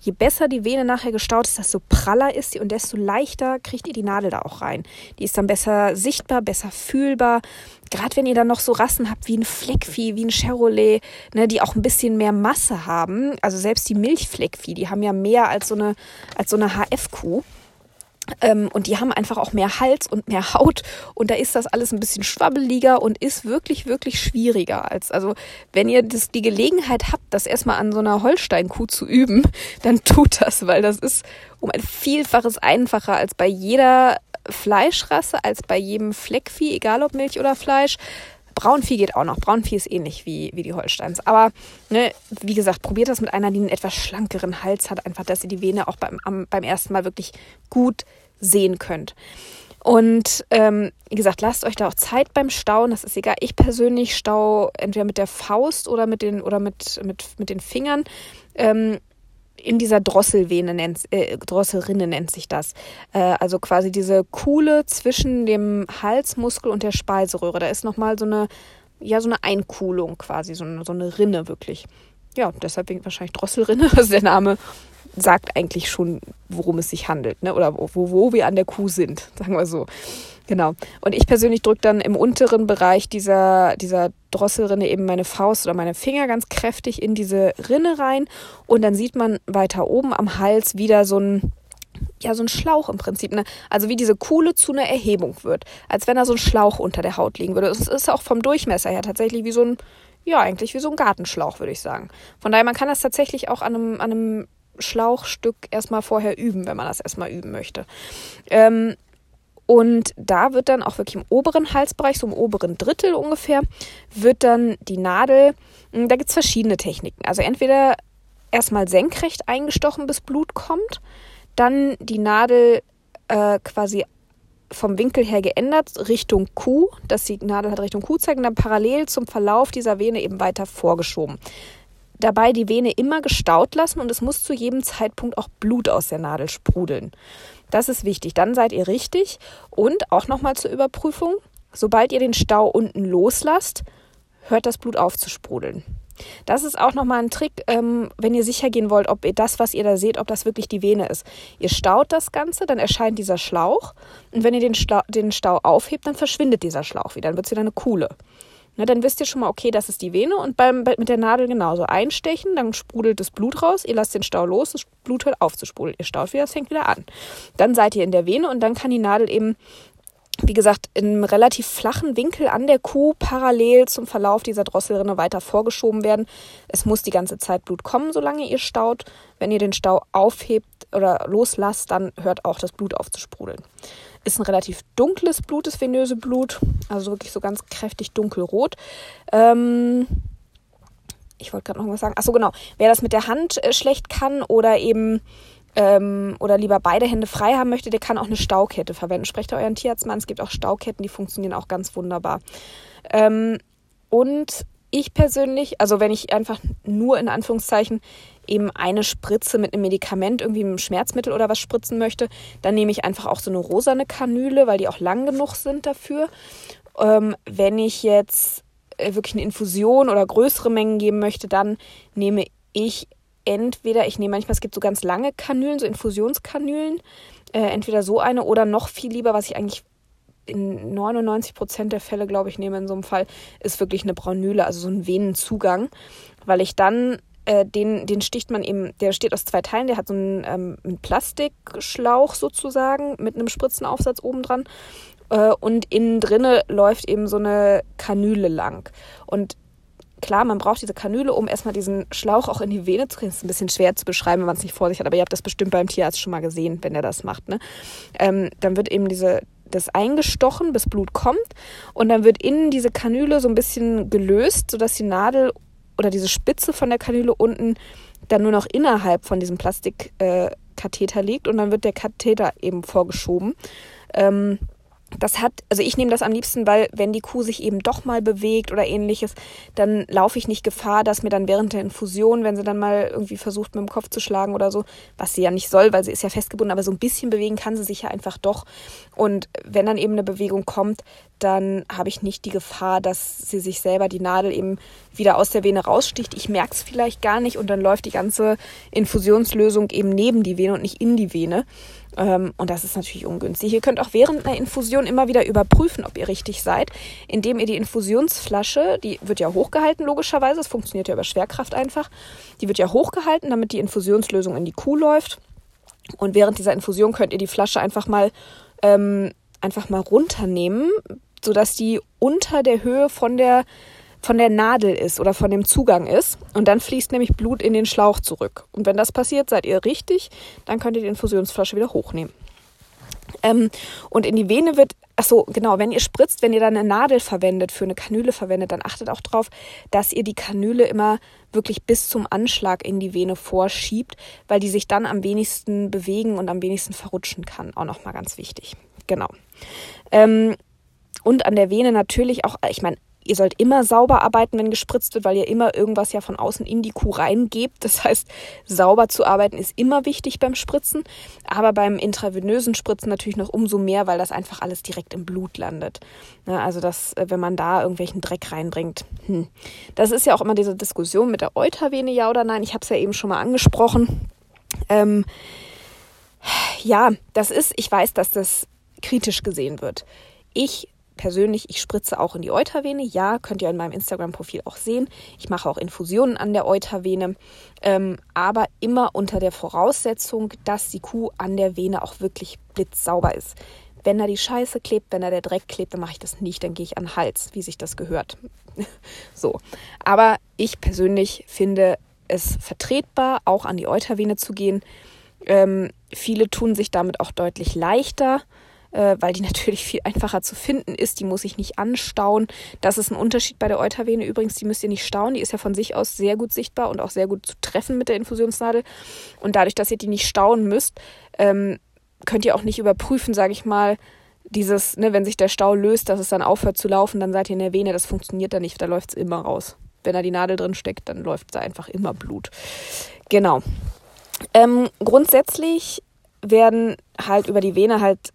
Je besser die Vene nachher gestaut ist, desto praller ist sie und desto leichter kriegt ihr die Nadel da auch rein. Die ist dann besser sichtbar, besser fühlbar. Gerade wenn ihr dann noch so Rassen habt wie ein Fleckvieh, wie ein Chevrolet, ne, die auch ein bisschen mehr Masse haben. Also selbst die Milchfleckvieh, die haben ja mehr als so eine, als so eine HF-Kuh. Ähm, und die haben einfach auch mehr Hals und mehr Haut und da ist das alles ein bisschen schwabbeliger und ist wirklich, wirklich schwieriger als, also wenn ihr das, die Gelegenheit habt, das erstmal an so einer Holsteinkuh zu üben, dann tut das, weil das ist um ein Vielfaches einfacher als bei jeder Fleischrasse, als bei jedem Fleckvieh, egal ob Milch oder Fleisch. Braunvieh geht auch noch. Braunvieh ist ähnlich wie, wie die Holsteins. Aber ne, wie gesagt, probiert das mit einer, die einen etwas schlankeren Hals hat, einfach, dass ihr die Vene auch beim, am, beim ersten Mal wirklich gut sehen könnt. Und ähm, wie gesagt, lasst euch da auch Zeit beim Stauen. Das ist egal. Ich persönlich stau entweder mit der Faust oder mit den oder mit, mit, mit den Fingern. Ähm, in dieser Drosselvene nennt, äh, Drosselrinne nennt sich das. Äh, also quasi diese Kuhle zwischen dem Halsmuskel und der Speiseröhre. Da ist nochmal so eine, ja, so eine Einkuhlung quasi, so eine, so eine Rinne wirklich. Ja, deshalb wahrscheinlich Drosselrinne, also der Name sagt eigentlich schon, worum es sich handelt, ne? Oder wo, wo wir an der Kuh sind, sagen wir so. Genau. Und ich persönlich drücke dann im unteren Bereich dieser, dieser Drosselrinne eben meine Faust oder meine Finger ganz kräftig in diese Rinne rein. Und dann sieht man weiter oben am Hals wieder so ein, ja, so ein Schlauch im Prinzip. Ne? Also wie diese Kuhle zu einer Erhebung wird. Als wenn da so ein Schlauch unter der Haut liegen würde. Es ist auch vom Durchmesser her tatsächlich wie so ein, ja, eigentlich wie so ein Gartenschlauch, würde ich sagen. Von daher, man kann das tatsächlich auch an einem, an einem Schlauchstück erstmal vorher üben, wenn man das erstmal üben möchte. Ähm, und da wird dann auch wirklich im oberen Halsbereich, so im oberen Drittel ungefähr, wird dann die Nadel, hm, da gibt es verschiedene Techniken. Also entweder erstmal senkrecht eingestochen, bis Blut kommt, dann die Nadel äh, quasi vom Winkel her geändert Richtung Kuh, dass die Nadel hat Richtung Kuh zeigt und dann parallel zum Verlauf dieser Vene eben weiter vorgeschoben. Dabei die Vene immer gestaut lassen und es muss zu jedem Zeitpunkt auch Blut aus der Nadel sprudeln. Das ist wichtig. Dann seid ihr richtig. Und auch nochmal zur Überprüfung, sobald ihr den Stau unten loslasst, hört das Blut auf zu sprudeln. Das ist auch nochmal ein Trick, ähm, wenn ihr sicher gehen wollt, ob ihr das, was ihr da seht, ob das wirklich die Vene ist. Ihr staut das Ganze, dann erscheint dieser Schlauch. Und wenn ihr den Stau, den Stau aufhebt, dann verschwindet dieser Schlauch wieder. Dann wird es wieder eine Kuhle. Na, dann wisst ihr schon mal, okay, das ist die Vene und beim, mit der Nadel genauso. Einstechen, dann sprudelt das Blut raus, ihr lasst den Stau los, das Blut hört auf zu sprudeln. Ihr staut wieder, es fängt wieder an. Dann seid ihr in der Vene und dann kann die Nadel eben wie gesagt, in einem relativ flachen Winkel an der Kuh parallel zum Verlauf dieser Drosselrinne weiter vorgeschoben werden. Es muss die ganze Zeit Blut kommen, solange ihr staut. Wenn ihr den Stau aufhebt oder loslasst, dann hört auch das Blut auf zu sprudeln. Ist ein relativ dunkles Blut, das venöse Blut, also wirklich so ganz kräftig dunkelrot. Ähm, ich wollte gerade noch was sagen. Achso, genau. Wer das mit der Hand äh, schlecht kann oder eben ähm, oder lieber beide Hände frei haben möchte, der kann auch eine Staukette verwenden. Sprecht euren Tierarzt mal. Es gibt auch Stauketten, die funktionieren auch ganz wunderbar. Ähm, und ich persönlich, also wenn ich einfach nur in Anführungszeichen eben eine Spritze mit einem Medikament, irgendwie einem Schmerzmittel oder was spritzen möchte, dann nehme ich einfach auch so eine rosane Kanüle, weil die auch lang genug sind dafür. Ähm, wenn ich jetzt äh, wirklich eine Infusion oder größere Mengen geben möchte, dann nehme ich entweder, ich nehme manchmal, es gibt so ganz lange Kanülen, so Infusionskanülen, äh, entweder so eine oder noch viel lieber, was ich eigentlich in 99 Prozent der Fälle, glaube ich, nehme in so einem Fall, ist wirklich eine Braunüle, also so ein Venenzugang, weil ich dann äh, den, den sticht man eben, der steht aus zwei Teilen, der hat so einen, ähm, einen Plastikschlauch sozusagen mit einem Spritzenaufsatz oben dran äh, und innen drinne läuft eben so eine Kanüle lang. Und klar, man braucht diese Kanüle, um erstmal diesen Schlauch auch in die Vene zu kriegen. Das ist ein bisschen schwer zu beschreiben, wenn man es nicht vor sich hat, aber ihr habt das bestimmt beim Tierarzt schon mal gesehen, wenn er das macht. Ne? Ähm, dann wird eben diese, das eingestochen, bis Blut kommt und dann wird innen diese Kanüle so ein bisschen gelöst, sodass die Nadel oder diese Spitze von der Kanüle unten dann nur noch innerhalb von diesem Plastikkatheter äh, liegt und dann wird der Katheter eben vorgeschoben. Ähm, das hat, also ich nehme das am liebsten, weil wenn die Kuh sich eben doch mal bewegt oder ähnliches, dann laufe ich nicht Gefahr, dass mir dann während der Infusion, wenn sie dann mal irgendwie versucht, mit dem Kopf zu schlagen oder so, was sie ja nicht soll, weil sie ist ja festgebunden, aber so ein bisschen bewegen kann sie sich ja einfach doch. Und wenn dann eben eine Bewegung kommt, dann habe ich nicht die Gefahr, dass sie sich selber die Nadel eben wieder aus der Vene raussticht. Ich merke es vielleicht gar nicht und dann läuft die ganze Infusionslösung eben neben die Vene und nicht in die Vene. Ähm, und das ist natürlich ungünstig. Ihr könnt auch während einer Infusion immer wieder überprüfen, ob ihr richtig seid, indem ihr die Infusionsflasche, die wird ja hochgehalten logischerweise, es funktioniert ja über Schwerkraft einfach, die wird ja hochgehalten, damit die Infusionslösung in die Kuh läuft. Und während dieser Infusion könnt ihr die Flasche einfach mal ähm, einfach mal runternehmen, sodass die unter der Höhe von der von der Nadel ist oder von dem Zugang ist. Und dann fließt nämlich Blut in den Schlauch zurück. Und wenn das passiert, seid ihr richtig, dann könnt ihr die Infusionsflasche wieder hochnehmen. Ähm, und in die Vene wird, ach so, genau, wenn ihr spritzt, wenn ihr dann eine Nadel verwendet, für eine Kanüle verwendet, dann achtet auch darauf, dass ihr die Kanüle immer wirklich bis zum Anschlag in die Vene vorschiebt, weil die sich dann am wenigsten bewegen und am wenigsten verrutschen kann. Auch nochmal ganz wichtig. Genau. Ähm, und an der Vene natürlich auch, ich meine, Ihr sollt immer sauber arbeiten, wenn gespritzt wird, weil ihr immer irgendwas ja von außen in die Kuh reingebt. Das heißt, sauber zu arbeiten ist immer wichtig beim Spritzen, aber beim intravenösen Spritzen natürlich noch umso mehr, weil das einfach alles direkt im Blut landet. Ja, also das, äh, wenn man da irgendwelchen Dreck reinbringt. Hm. Das ist ja auch immer diese Diskussion mit der Eutervene, ja oder nein. Ich habe es ja eben schon mal angesprochen. Ähm, ja, das ist, ich weiß, dass das kritisch gesehen wird. Ich persönlich, ich spritze auch in die Eutervene. Ja, könnt ihr in meinem Instagram-Profil auch sehen. Ich mache auch Infusionen an der Eutervene, ähm, aber immer unter der Voraussetzung, dass die Kuh an der Vene auch wirklich blitzsauber ist. Wenn da die Scheiße klebt, wenn da der Dreck klebt, dann mache ich das nicht, dann gehe ich an den Hals, wie sich das gehört. so. Aber ich persönlich finde es vertretbar, auch an die Eutervene zu gehen. Ähm, viele tun sich damit auch deutlich leichter äh, weil die natürlich viel einfacher zu finden ist. Die muss ich nicht anstauen. Das ist ein Unterschied bei der Eutervene übrigens. Die müsst ihr nicht stauen. Die ist ja von sich aus sehr gut sichtbar und auch sehr gut zu treffen mit der Infusionsnadel. Und dadurch, dass ihr die nicht stauen müsst, ähm, könnt ihr auch nicht überprüfen, sage ich mal, dieses, ne, wenn sich der Stau löst, dass es dann aufhört zu laufen, dann seid ihr in der Vene. Das funktioniert da nicht. Da läuft es immer raus. Wenn da die Nadel drin steckt, dann läuft da einfach immer Blut. Genau. Ähm, grundsätzlich werden halt über die Vene halt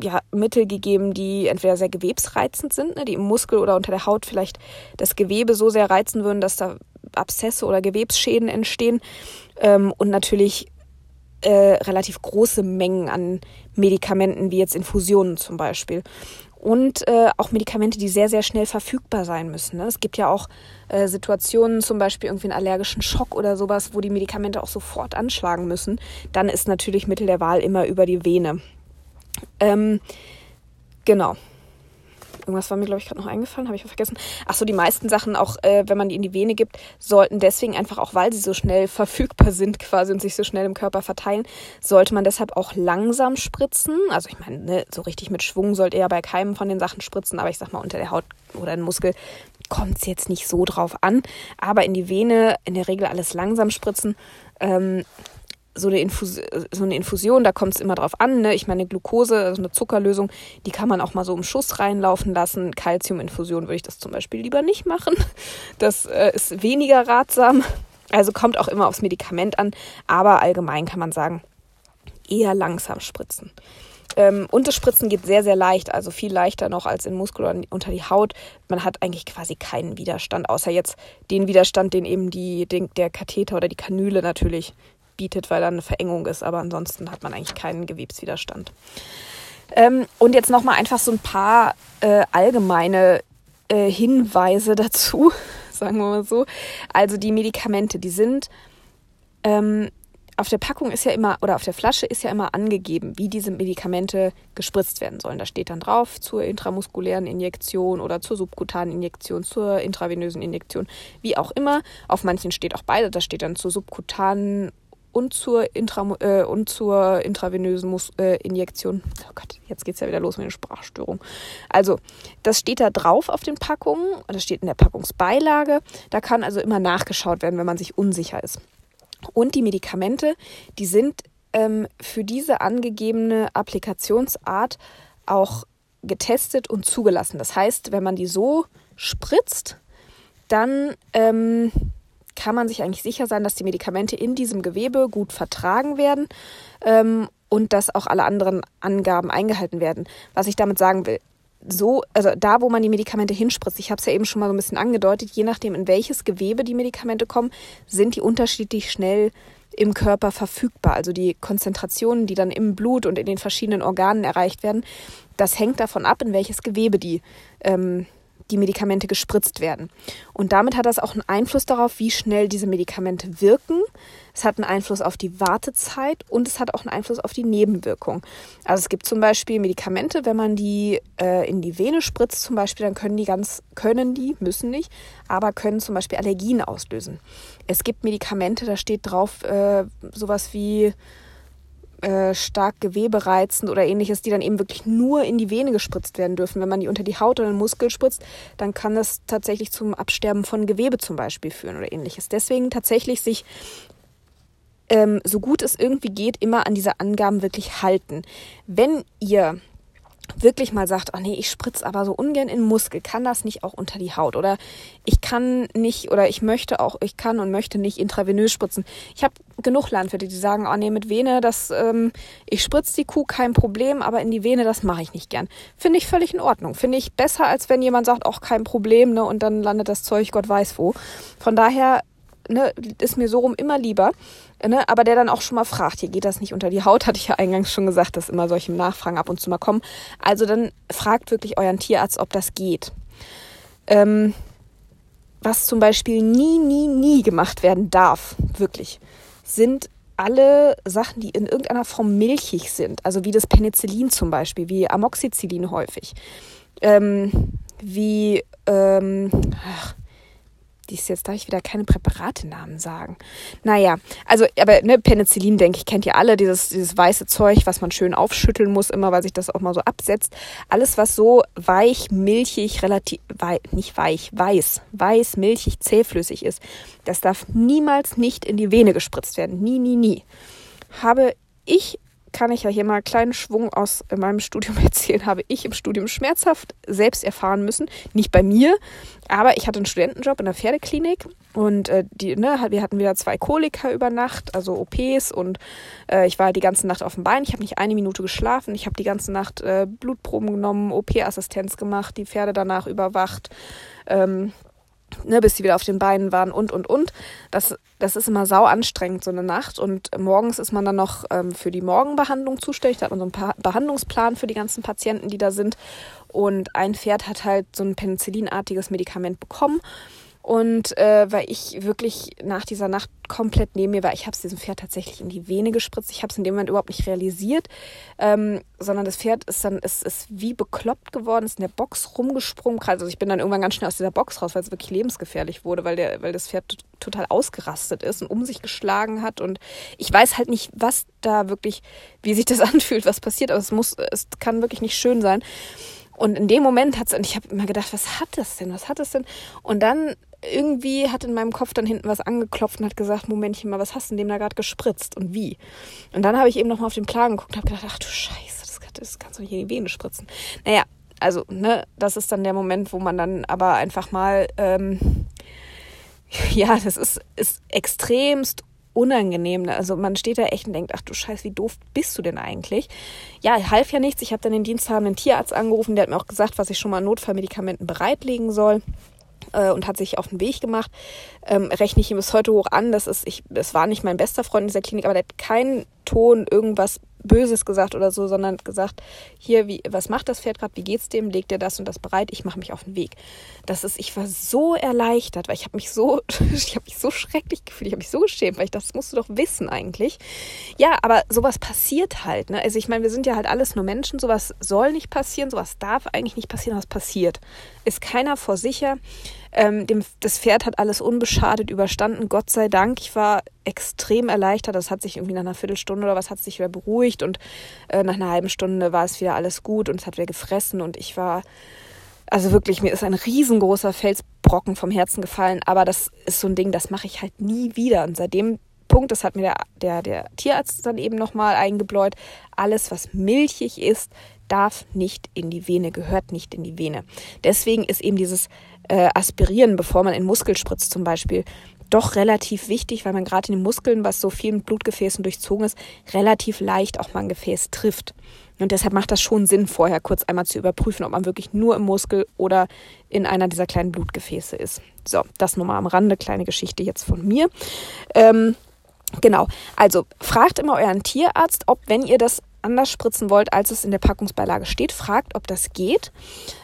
ja, Mittel gegeben, die entweder sehr gewebsreizend sind, ne, die im Muskel oder unter der Haut vielleicht das Gewebe so sehr reizen würden, dass da Abszesse oder Gewebsschäden entstehen ähm, und natürlich äh, relativ große Mengen an Medikamenten, wie jetzt Infusionen zum Beispiel. Und äh, auch Medikamente, die sehr, sehr schnell verfügbar sein müssen. Ne? Es gibt ja auch äh, Situationen, zum Beispiel irgendwie einen allergischen Schock oder sowas, wo die Medikamente auch sofort anschlagen müssen. Dann ist natürlich Mittel der Wahl immer über die Vene. Ähm, genau. Irgendwas war mir, glaube ich, gerade noch eingefallen, habe ich vergessen. Ach so, die meisten Sachen, auch äh, wenn man die in die Vene gibt, sollten deswegen einfach auch, weil sie so schnell verfügbar sind quasi und sich so schnell im Körper verteilen, sollte man deshalb auch langsam spritzen. Also ich meine, ne, so richtig mit Schwung sollte er bei keinem von den Sachen spritzen, aber ich sag mal, unter der Haut oder den Muskel kommt es jetzt nicht so drauf an. Aber in die Vene in der Regel alles langsam spritzen. Ähm, so eine, Infus so eine Infusion, da kommt es immer drauf an. Ne? Ich meine, Glucose, also eine Zuckerlösung, die kann man auch mal so im Schuss reinlaufen lassen. Calciuminfusion würde ich das zum Beispiel lieber nicht machen. Das äh, ist weniger ratsam. Also kommt auch immer aufs Medikament an, aber allgemein kann man sagen, eher langsam spritzen. Ähm, und das Spritzen geht sehr, sehr leicht, also viel leichter noch als in Muskel oder unter die Haut. Man hat eigentlich quasi keinen Widerstand, außer jetzt den Widerstand, den eben die, den, der Katheter oder die Kanüle natürlich bietet, weil da eine Verengung ist. Aber ansonsten hat man eigentlich keinen Gewebswiderstand. Ähm, und jetzt nochmal einfach so ein paar äh, allgemeine äh, Hinweise dazu, sagen wir mal so. Also die Medikamente, die sind ähm, auf der Packung ist ja immer oder auf der Flasche ist ja immer angegeben, wie diese Medikamente gespritzt werden sollen. Da steht dann drauf zur intramuskulären Injektion oder zur subkutanen Injektion, zur intravenösen Injektion, wie auch immer. Auf manchen steht auch beide, da steht dann zur subkutanen und zur, Intra, äh, und zur intravenösen Mus äh, Injektion. Oh Gott, jetzt geht es ja wieder los mit den Sprachstörungen. Also, das steht da drauf auf den Packungen, das steht in der Packungsbeilage. Da kann also immer nachgeschaut werden, wenn man sich unsicher ist. Und die Medikamente, die sind ähm, für diese angegebene Applikationsart auch getestet und zugelassen. Das heißt, wenn man die so spritzt, dann ähm, kann man sich eigentlich sicher sein, dass die Medikamente in diesem Gewebe gut vertragen werden ähm, und dass auch alle anderen Angaben eingehalten werden. Was ich damit sagen will, so, also da, wo man die Medikamente hinspritzt, ich habe es ja eben schon mal so ein bisschen angedeutet, je nachdem, in welches Gewebe die Medikamente kommen, sind die unterschiedlich schnell im Körper verfügbar. Also die Konzentrationen, die dann im Blut und in den verschiedenen Organen erreicht werden, das hängt davon ab, in welches Gewebe die ähm, die Medikamente gespritzt werden. Und damit hat das auch einen Einfluss darauf, wie schnell diese Medikamente wirken. Es hat einen Einfluss auf die Wartezeit und es hat auch einen Einfluss auf die Nebenwirkung. Also es gibt zum Beispiel Medikamente, wenn man die äh, in die Vene spritzt, zum Beispiel, dann können die ganz, können die, müssen nicht, aber können zum Beispiel Allergien auslösen. Es gibt Medikamente, da steht drauf äh, sowas wie äh, stark gewebereizend oder ähnliches, die dann eben wirklich nur in die Vene gespritzt werden dürfen. Wenn man die unter die Haut oder den Muskel spritzt, dann kann das tatsächlich zum Absterben von Gewebe zum Beispiel führen oder ähnliches. Deswegen tatsächlich sich ähm, so gut es irgendwie geht, immer an diese Angaben wirklich halten. Wenn ihr wirklich mal sagt, oh nee, ich spritze aber so ungern in Muskel, kann das nicht auch unter die Haut oder ich kann nicht oder ich möchte auch, ich kann und möchte nicht intravenös spritzen. Ich habe genug Landwirte, die sagen, oh nee, mit Vene, das, ähm, ich spritze die Kuh, kein Problem, aber in die Vene, das mache ich nicht gern. Finde ich völlig in Ordnung. Finde ich besser, als wenn jemand sagt, auch kein Problem, ne, und dann landet das Zeug Gott weiß wo. Von daher ne, ist mir so rum immer lieber. Ne, aber der dann auch schon mal fragt, hier geht das nicht unter die Haut, hatte ich ja eingangs schon gesagt, dass immer solche Nachfragen ab und zu mal kommen. Also dann fragt wirklich euren Tierarzt, ob das geht. Ähm, was zum Beispiel nie, nie, nie gemacht werden darf, wirklich, sind alle Sachen, die in irgendeiner Form milchig sind, also wie das Penicillin zum Beispiel, wie Amoxicillin häufig, ähm, wie ähm, ach, dies jetzt darf ich wieder keine Präparatenamen sagen. Naja, also, aber ne, Penicillin, denke ich, kennt ihr alle, dieses, dieses weiße Zeug, was man schön aufschütteln muss, immer, weil sich das auch mal so absetzt. Alles, was so weich, milchig, relativ, wei nicht weich, weiß, weiß, milchig, zähflüssig ist, das darf niemals nicht in die Vene gespritzt werden. Nie, nie, nie. Habe ich kann ich ja hier mal einen kleinen Schwung aus meinem Studium erzählen, habe ich im Studium schmerzhaft selbst erfahren müssen. Nicht bei mir, aber ich hatte einen Studentenjob in der Pferdeklinik und äh, die, ne, wir hatten wieder zwei Koliker über Nacht, also OPs und äh, ich war die ganze Nacht auf dem Bein. Ich habe nicht eine Minute geschlafen. Ich habe die ganze Nacht äh, Blutproben genommen, OP-Assistenz gemacht, die Pferde danach überwacht. Ähm, ne, bis sie wieder auf den Beinen waren und, und, und. Das, das ist immer sau anstrengend, so eine Nacht. Und morgens ist man dann noch ähm, für die Morgenbehandlung zuständig. Da hat man so einen pa Behandlungsplan für die ganzen Patienten, die da sind. Und ein Pferd hat halt so ein Penicillinartiges Medikament bekommen. Und äh, weil ich wirklich nach dieser Nacht komplett neben mir war, ich habe es diesem Pferd tatsächlich in die Vene gespritzt. Ich habe es in dem Moment überhaupt nicht realisiert, ähm, sondern das Pferd ist dann ist, ist wie bekloppt geworden, ist in der Box rumgesprungen. Also ich bin dann irgendwann ganz schnell aus dieser Box raus, weil es wirklich lebensgefährlich wurde, weil der, weil das Pferd total ausgerastet ist und um sich geschlagen hat. Und ich weiß halt nicht, was da wirklich, wie sich das anfühlt, was passiert, aber es muss, es kann wirklich nicht schön sein. Und in dem Moment hat es, und ich habe immer gedacht, was hat das denn? Was hat das denn? Und dann irgendwie hat in meinem Kopf dann hinten was angeklopft und hat gesagt, Momentchen mal, was hast du denn dem da gerade gespritzt und wie? Und dann habe ich eben nochmal auf den Plan geguckt und habe gedacht, ach du Scheiße, das, das kannst du nicht in die Vene spritzen. Naja, also, ne, das ist dann der Moment, wo man dann aber einfach mal, ähm, ja, das ist, ist extremst unangenehm. Also man steht da echt und denkt, ach du Scheiß, wie doof bist du denn eigentlich? Ja, half ja nichts. Ich habe dann den diensthabenden Tierarzt angerufen, der hat mir auch gesagt, was ich schon mal Notfallmedikamenten bereitlegen soll äh, und hat sich auf den Weg gemacht. Ähm, rechne ich ihm bis heute hoch an. Das ist, ich, es war nicht mein bester Freund in dieser Klinik, aber der hat keinen Ton irgendwas Böses gesagt oder so, sondern gesagt, hier, wie, was macht das Pferd gerade, wie geht's dem, legt er das und das bereit, ich mache mich auf den Weg. Das ist, ich war so erleichtert, weil ich habe mich so, ich habe mich so schrecklich gefühlt, ich habe mich so geschämt, weil ich das musst du doch wissen eigentlich. Ja, aber sowas passiert halt, ne? Also ich meine, wir sind ja halt alles nur Menschen, sowas soll nicht passieren, sowas darf eigentlich nicht passieren, was passiert. Ist keiner vor sicher. Ähm, dem, das Pferd hat alles unbeschadet überstanden, Gott sei Dank. Ich war extrem erleichtert. Das hat sich irgendwie nach einer Viertelstunde oder was hat sich wieder beruhigt und äh, nach einer halben Stunde war es wieder alles gut und es hat wieder gefressen und ich war, also wirklich, mir ist ein riesengroßer Felsbrocken vom Herzen gefallen, aber das ist so ein Ding, das mache ich halt nie wieder. Und seitdem Punkt, das hat mir der, der, der Tierarzt dann eben nochmal eingebläut, alles, was milchig ist, darf nicht in die Vene, gehört nicht in die Vene. Deswegen ist eben dieses äh, Aspirieren, bevor man in Muskel spritzt zum Beispiel, doch relativ wichtig, weil man gerade in den Muskeln, was so vielen Blutgefäßen durchzogen ist, relativ leicht auch mal ein Gefäß trifft. Und deshalb macht das schon Sinn, vorher kurz einmal zu überprüfen, ob man wirklich nur im Muskel oder in einer dieser kleinen Blutgefäße ist. So, das nur mal am Rande, kleine Geschichte jetzt von mir. Ähm, genau, also fragt immer euren Tierarzt, ob, wenn ihr das anders spritzen wollt, als es in der Packungsbeilage steht, fragt, ob das geht.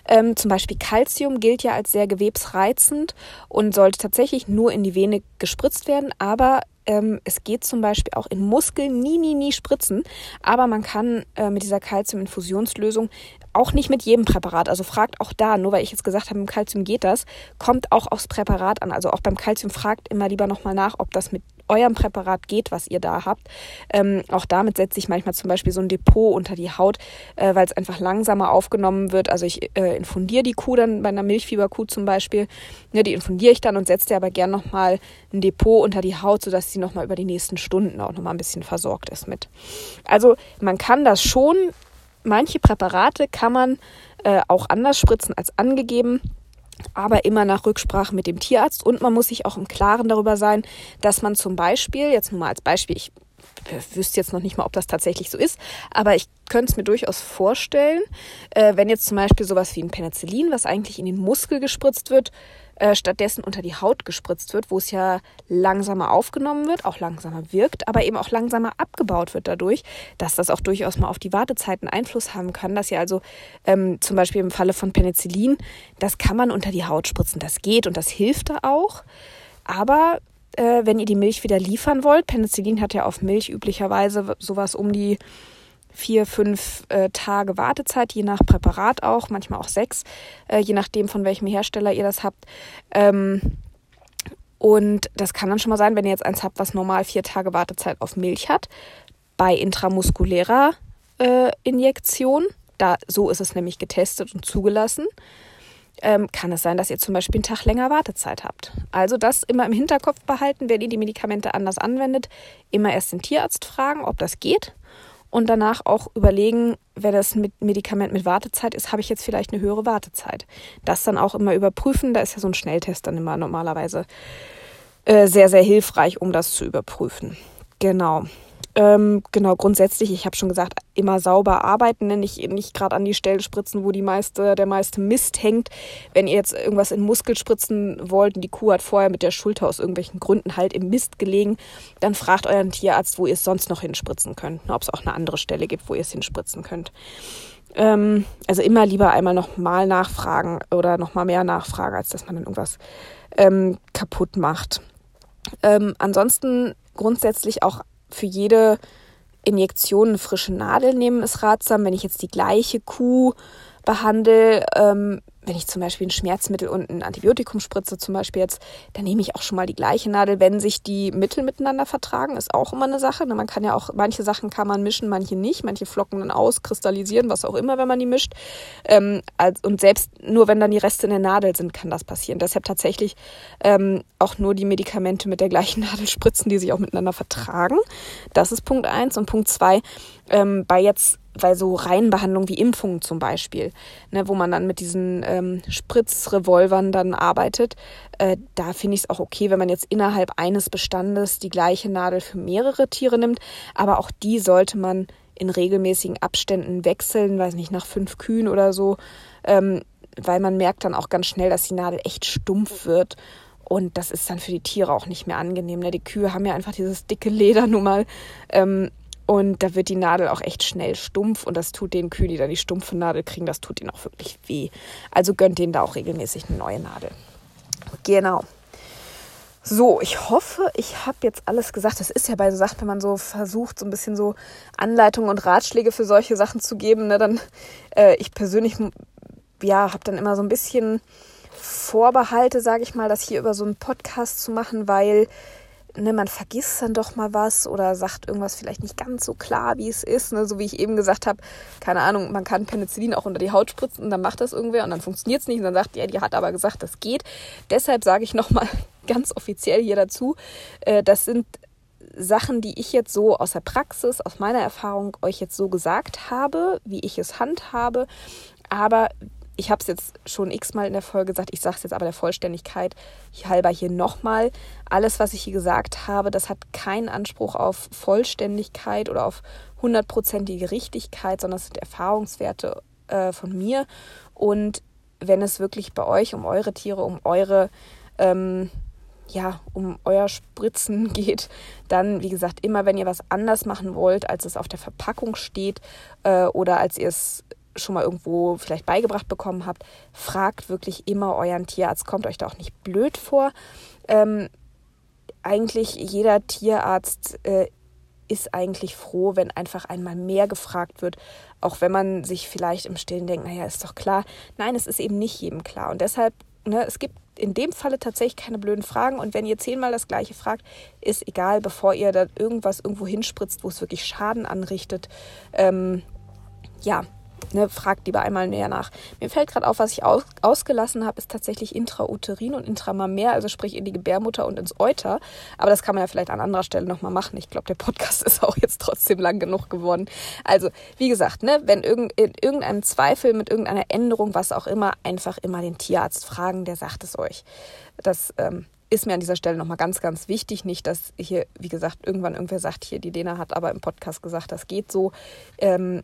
Ähm, zum Beispiel Calcium gilt ja als sehr gewebsreizend und sollte tatsächlich nur in die Vene gespritzt werden, aber ähm, es geht zum Beispiel auch in Muskeln nie, nie, nie spritzen. Aber man kann äh, mit dieser Calcium-Infusionslösung auch nicht mit jedem Präparat. Also fragt auch da, nur weil ich jetzt gesagt habe, mit Calcium geht das, kommt auch aufs Präparat an. Also auch beim Calcium fragt immer lieber nochmal nach, ob das mit eurem Präparat geht, was ihr da habt. Ähm, auch damit setze ich manchmal zum Beispiel so ein Depot unter die Haut, äh, weil es einfach langsamer aufgenommen wird. Also ich äh, infundiere die Kuh dann bei einer Milchfieberkuh zum Beispiel. Ja, die infundiere ich dann und setze aber gern nochmal ein Depot unter die Haut, sodass sie nochmal über die nächsten Stunden auch nochmal ein bisschen versorgt ist mit. Also man kann das schon, manche Präparate kann man äh, auch anders spritzen als angegeben aber immer nach Rücksprache mit dem Tierarzt. Und man muss sich auch im Klaren darüber sein, dass man zum Beispiel, jetzt nur mal als Beispiel, ich wüsste jetzt noch nicht mal, ob das tatsächlich so ist, aber ich könnte es mir durchaus vorstellen, äh, wenn jetzt zum Beispiel sowas wie ein Penicillin, was eigentlich in den Muskel gespritzt wird, äh, stattdessen unter die Haut gespritzt wird, wo es ja langsamer aufgenommen wird, auch langsamer wirkt, aber eben auch langsamer abgebaut wird dadurch, dass das auch durchaus mal auf die Wartezeiten Einfluss haben kann. Dass ja also ähm, zum Beispiel im Falle von Penicillin, das kann man unter die Haut spritzen, das geht und das hilft da auch. Aber äh, wenn ihr die Milch wieder liefern wollt, Penicillin hat ja auf Milch üblicherweise sowas um die vier, fünf äh, Tage Wartezeit, je nach Präparat auch, manchmal auch sechs, äh, je nachdem, von welchem Hersteller ihr das habt. Ähm, und das kann dann schon mal sein, wenn ihr jetzt eins habt, was normal vier Tage Wartezeit auf Milch hat, bei intramuskulärer äh, Injektion, da so ist es nämlich getestet und zugelassen, ähm, kann es sein, dass ihr zum Beispiel einen Tag länger Wartezeit habt. Also das immer im Hinterkopf behalten, wenn ihr die Medikamente anders anwendet, immer erst den Tierarzt fragen, ob das geht und danach auch überlegen, wenn das mit Medikament mit Wartezeit ist, habe ich jetzt vielleicht eine höhere Wartezeit. Das dann auch immer überprüfen. Da ist ja so ein Schnelltest dann immer normalerweise äh, sehr, sehr hilfreich, um das zu überprüfen. Genau. Ähm, genau, grundsätzlich, ich habe schon gesagt, immer sauber arbeiten, ne? nicht, nicht gerade an die Stellen spritzen, wo die meiste, der meiste Mist hängt. Wenn ihr jetzt irgendwas in Muskel spritzen wollt und die Kuh hat vorher mit der Schulter aus irgendwelchen Gründen halt im Mist gelegen, dann fragt euren Tierarzt, wo ihr es sonst noch hinspritzen könnt. Ob es auch eine andere Stelle gibt, wo ihr es hinspritzen könnt. Ähm, also immer lieber einmal nochmal nachfragen oder nochmal mehr nachfragen, als dass man dann irgendwas ähm, kaputt macht. Ähm, ansonsten grundsätzlich auch für jede Injektion eine frische Nadel nehmen ist ratsam. Wenn ich jetzt die gleiche Kuh behandle, ähm, wenn ich zum Beispiel ein Schmerzmittel und ein Antibiotikum spritze, zum Beispiel jetzt, dann nehme ich auch schon mal die gleiche Nadel, wenn sich die Mittel miteinander vertragen, ist auch immer eine Sache. Man kann ja auch, manche Sachen kann man mischen, manche nicht, manche flocken dann aus, kristallisieren, was auch immer, wenn man die mischt. Ähm, und selbst nur wenn dann die Reste in der Nadel sind, kann das passieren. Deshalb tatsächlich ähm, auch nur die Medikamente mit der gleichen Nadel spritzen, die sich auch miteinander vertragen. Das ist Punkt eins. Und Punkt zwei, ähm, bei jetzt weil so Reihenbehandlungen wie Impfungen zum Beispiel, ne, wo man dann mit diesen ähm, Spritzrevolvern dann arbeitet, äh, da finde ich es auch okay, wenn man jetzt innerhalb eines Bestandes die gleiche Nadel für mehrere Tiere nimmt, aber auch die sollte man in regelmäßigen Abständen wechseln, weiß nicht, nach fünf Kühen oder so, ähm, weil man merkt dann auch ganz schnell, dass die Nadel echt stumpf wird. Und das ist dann für die Tiere auch nicht mehr angenehm. Ne? Die Kühe haben ja einfach dieses dicke Leder nun mal. Ähm, und da wird die Nadel auch echt schnell stumpf und das tut den Kühen, die dann die stumpfe Nadel kriegen, das tut ihnen auch wirklich weh. Also gönnt denen da auch regelmäßig eine neue Nadel. Genau. So, ich hoffe, ich habe jetzt alles gesagt. Das ist ja bei so Sachen, wenn man so versucht, so ein bisschen so Anleitungen und Ratschläge für solche Sachen zu geben, ne, dann äh, ich persönlich ja, habe dann immer so ein bisschen Vorbehalte, sage ich mal, das hier über so einen Podcast zu machen, weil ne, man vergisst dann doch mal was oder sagt irgendwas vielleicht nicht ganz so klar, wie es ist. Ne? So wie ich eben gesagt habe, keine Ahnung, man kann Penicillin auch unter die Haut spritzen und dann macht das irgendwer und dann funktioniert es nicht und dann sagt, ja, die hat aber gesagt, das geht. Deshalb sage ich nochmal ganz offiziell hier dazu, äh, das sind Sachen, die ich jetzt so aus der Praxis, aus meiner Erfahrung euch jetzt so gesagt habe, wie ich es handhabe. Aber ich habe es jetzt schon x-mal in der Folge gesagt, ich sage es jetzt aber der Vollständigkeit halber hier nochmal. Alles, was ich hier gesagt habe, das hat keinen Anspruch auf Vollständigkeit oder auf hundertprozentige Richtigkeit, sondern es sind Erfahrungswerte äh, von mir. Und wenn es wirklich bei euch um eure Tiere, um eure, ähm, ja, um euer Spritzen geht, dann, wie gesagt, immer wenn ihr was anders machen wollt, als es auf der Verpackung steht äh, oder als ihr es schon mal irgendwo vielleicht beigebracht bekommen habt, fragt wirklich immer euren Tierarzt. Kommt euch da auch nicht blöd vor. Ähm, eigentlich jeder Tierarzt äh, ist eigentlich froh, wenn einfach einmal mehr gefragt wird, auch wenn man sich vielleicht im Stillen denkt, naja, ist doch klar. Nein, es ist eben nicht jedem klar. Und deshalb, ne, es gibt in dem Falle tatsächlich keine blöden Fragen. Und wenn ihr zehnmal das gleiche fragt, ist egal, bevor ihr da irgendwas irgendwo hinspritzt, wo es wirklich Schaden anrichtet. Ähm, ja, ne, fragt lieber einmal näher nach. Mir fällt gerade auf, was ich aus, ausgelassen habe, ist tatsächlich intrauterin und intramamär, also sprich in die Gebärmutter und ins Euter. Aber das kann man ja vielleicht an anderer Stelle nochmal machen. Ich glaube, der Podcast ist auch jetzt trotzdem lang genug geworden. Also, wie gesagt, ne, wenn irgend, in irgendeinem Zweifel mit irgendeiner Änderung, was auch immer, einfach immer den Tierarzt fragen, der sagt es euch. Das ähm, ist mir an dieser Stelle nochmal ganz, ganz wichtig. Nicht, dass hier, wie gesagt, irgendwann irgendwer sagt, hier, die Lena hat aber im Podcast gesagt, das geht so. Ähm,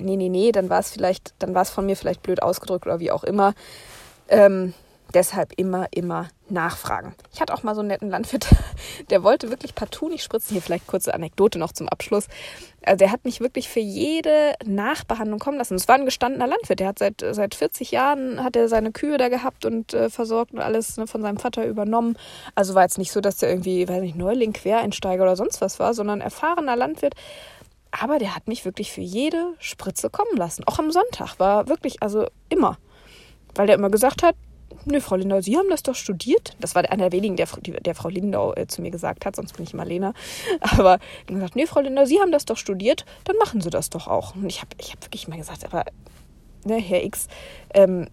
nee, nee, nee, dann war es vielleicht, dann war es von mir vielleicht blöd ausgedrückt oder wie auch immer. Ähm, deshalb immer, immer nachfragen. Ich hatte auch mal so einen netten Landwirt, der wollte wirklich partout nicht spritzen. Hier vielleicht kurze Anekdote noch zum Abschluss. Also der hat mich wirklich für jede Nachbehandlung kommen lassen. Es war ein gestandener Landwirt. Der hat seit, seit 40 Jahren hat er seine Kühe da gehabt und äh, versorgt und alles ne, von seinem Vater übernommen. Also war jetzt nicht so, dass der irgendwie, weiß nicht, Neuling, Quereinsteiger oder sonst was war, sondern erfahrener Landwirt. Aber der hat mich wirklich für jede Spritze kommen lassen. Auch am Sonntag war wirklich, also immer. Weil der immer gesagt hat, nö, Frau Lindau, Sie haben das doch studiert. Das war einer der wenigen, der, der Frau Lindau äh, zu mir gesagt hat, sonst bin ich immer Lena. Aber er gesagt, nö, Frau Lindau, Sie haben das doch studiert, dann machen Sie das doch auch. Und ich habe ich hab wirklich mal gesagt, aber, ne, Herr X, ähm,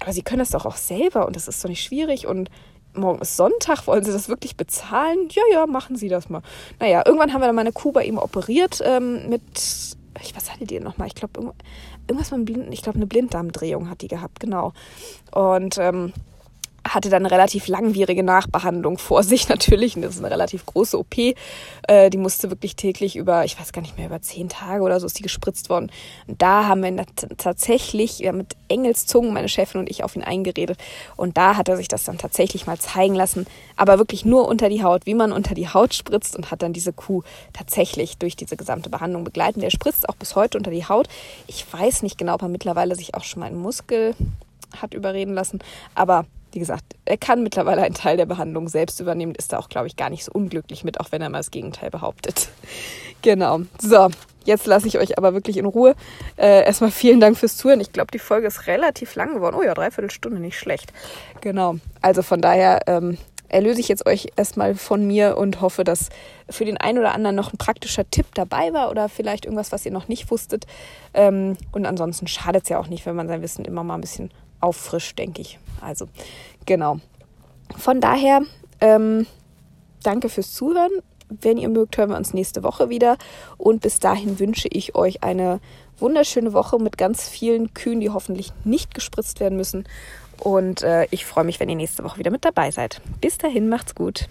aber Sie können das doch auch selber und das ist doch nicht schwierig und morgen ist Sonntag, wollen Sie das wirklich bezahlen? Ja, ja, machen Sie das mal. Naja, irgendwann haben wir dann meine Kuh bei ihm operiert ähm, mit, ich, was hatte die nochmal? Ich glaube, irgendwas mit einem Blinden, ich glaube, eine Blinddarmdrehung hat die gehabt, genau. Und ähm, hatte dann eine relativ langwierige Nachbehandlung vor sich natürlich. Und das ist eine relativ große OP. Äh, die musste wirklich täglich über, ich weiß gar nicht mehr, über zehn Tage oder so ist die gespritzt worden. Und da haben wir tatsächlich ja, mit Engelszungen, meine Chefin und ich, auf ihn eingeredet. Und da hat er sich das dann tatsächlich mal zeigen lassen. Aber wirklich nur unter die Haut, wie man unter die Haut spritzt und hat dann diese Kuh tatsächlich durch diese gesamte Behandlung begleitet. Der spritzt auch bis heute unter die Haut. Ich weiß nicht genau, ob er mittlerweile sich auch schon mal einen Muskel hat überreden lassen. Aber wie gesagt, er kann mittlerweile einen Teil der Behandlung selbst übernehmen, ist da auch, glaube ich, gar nicht so unglücklich mit, auch wenn er mal das Gegenteil behauptet. genau. So, jetzt lasse ich euch aber wirklich in Ruhe. Äh, erstmal vielen Dank fürs Zuhören. Ich glaube, die Folge ist relativ lang geworden. Oh ja, dreiviertel Stunde, nicht schlecht. Genau. Also von daher ähm, erlöse ich jetzt euch erstmal von mir und hoffe, dass für den einen oder anderen noch ein praktischer Tipp dabei war oder vielleicht irgendwas, was ihr noch nicht wusstet. Ähm, und ansonsten schadet es ja auch nicht, wenn man sein Wissen immer mal ein bisschen auffrischt, denke ich. Also, genau. Von daher, ähm, danke fürs Zuhören. Wenn ihr mögt, hören wir uns nächste Woche wieder. Und bis dahin wünsche ich euch eine wunderschöne Woche mit ganz vielen Kühen, die hoffentlich nicht gespritzt werden müssen. Und äh, ich freue mich, wenn ihr nächste Woche wieder mit dabei seid. Bis dahin, macht's gut.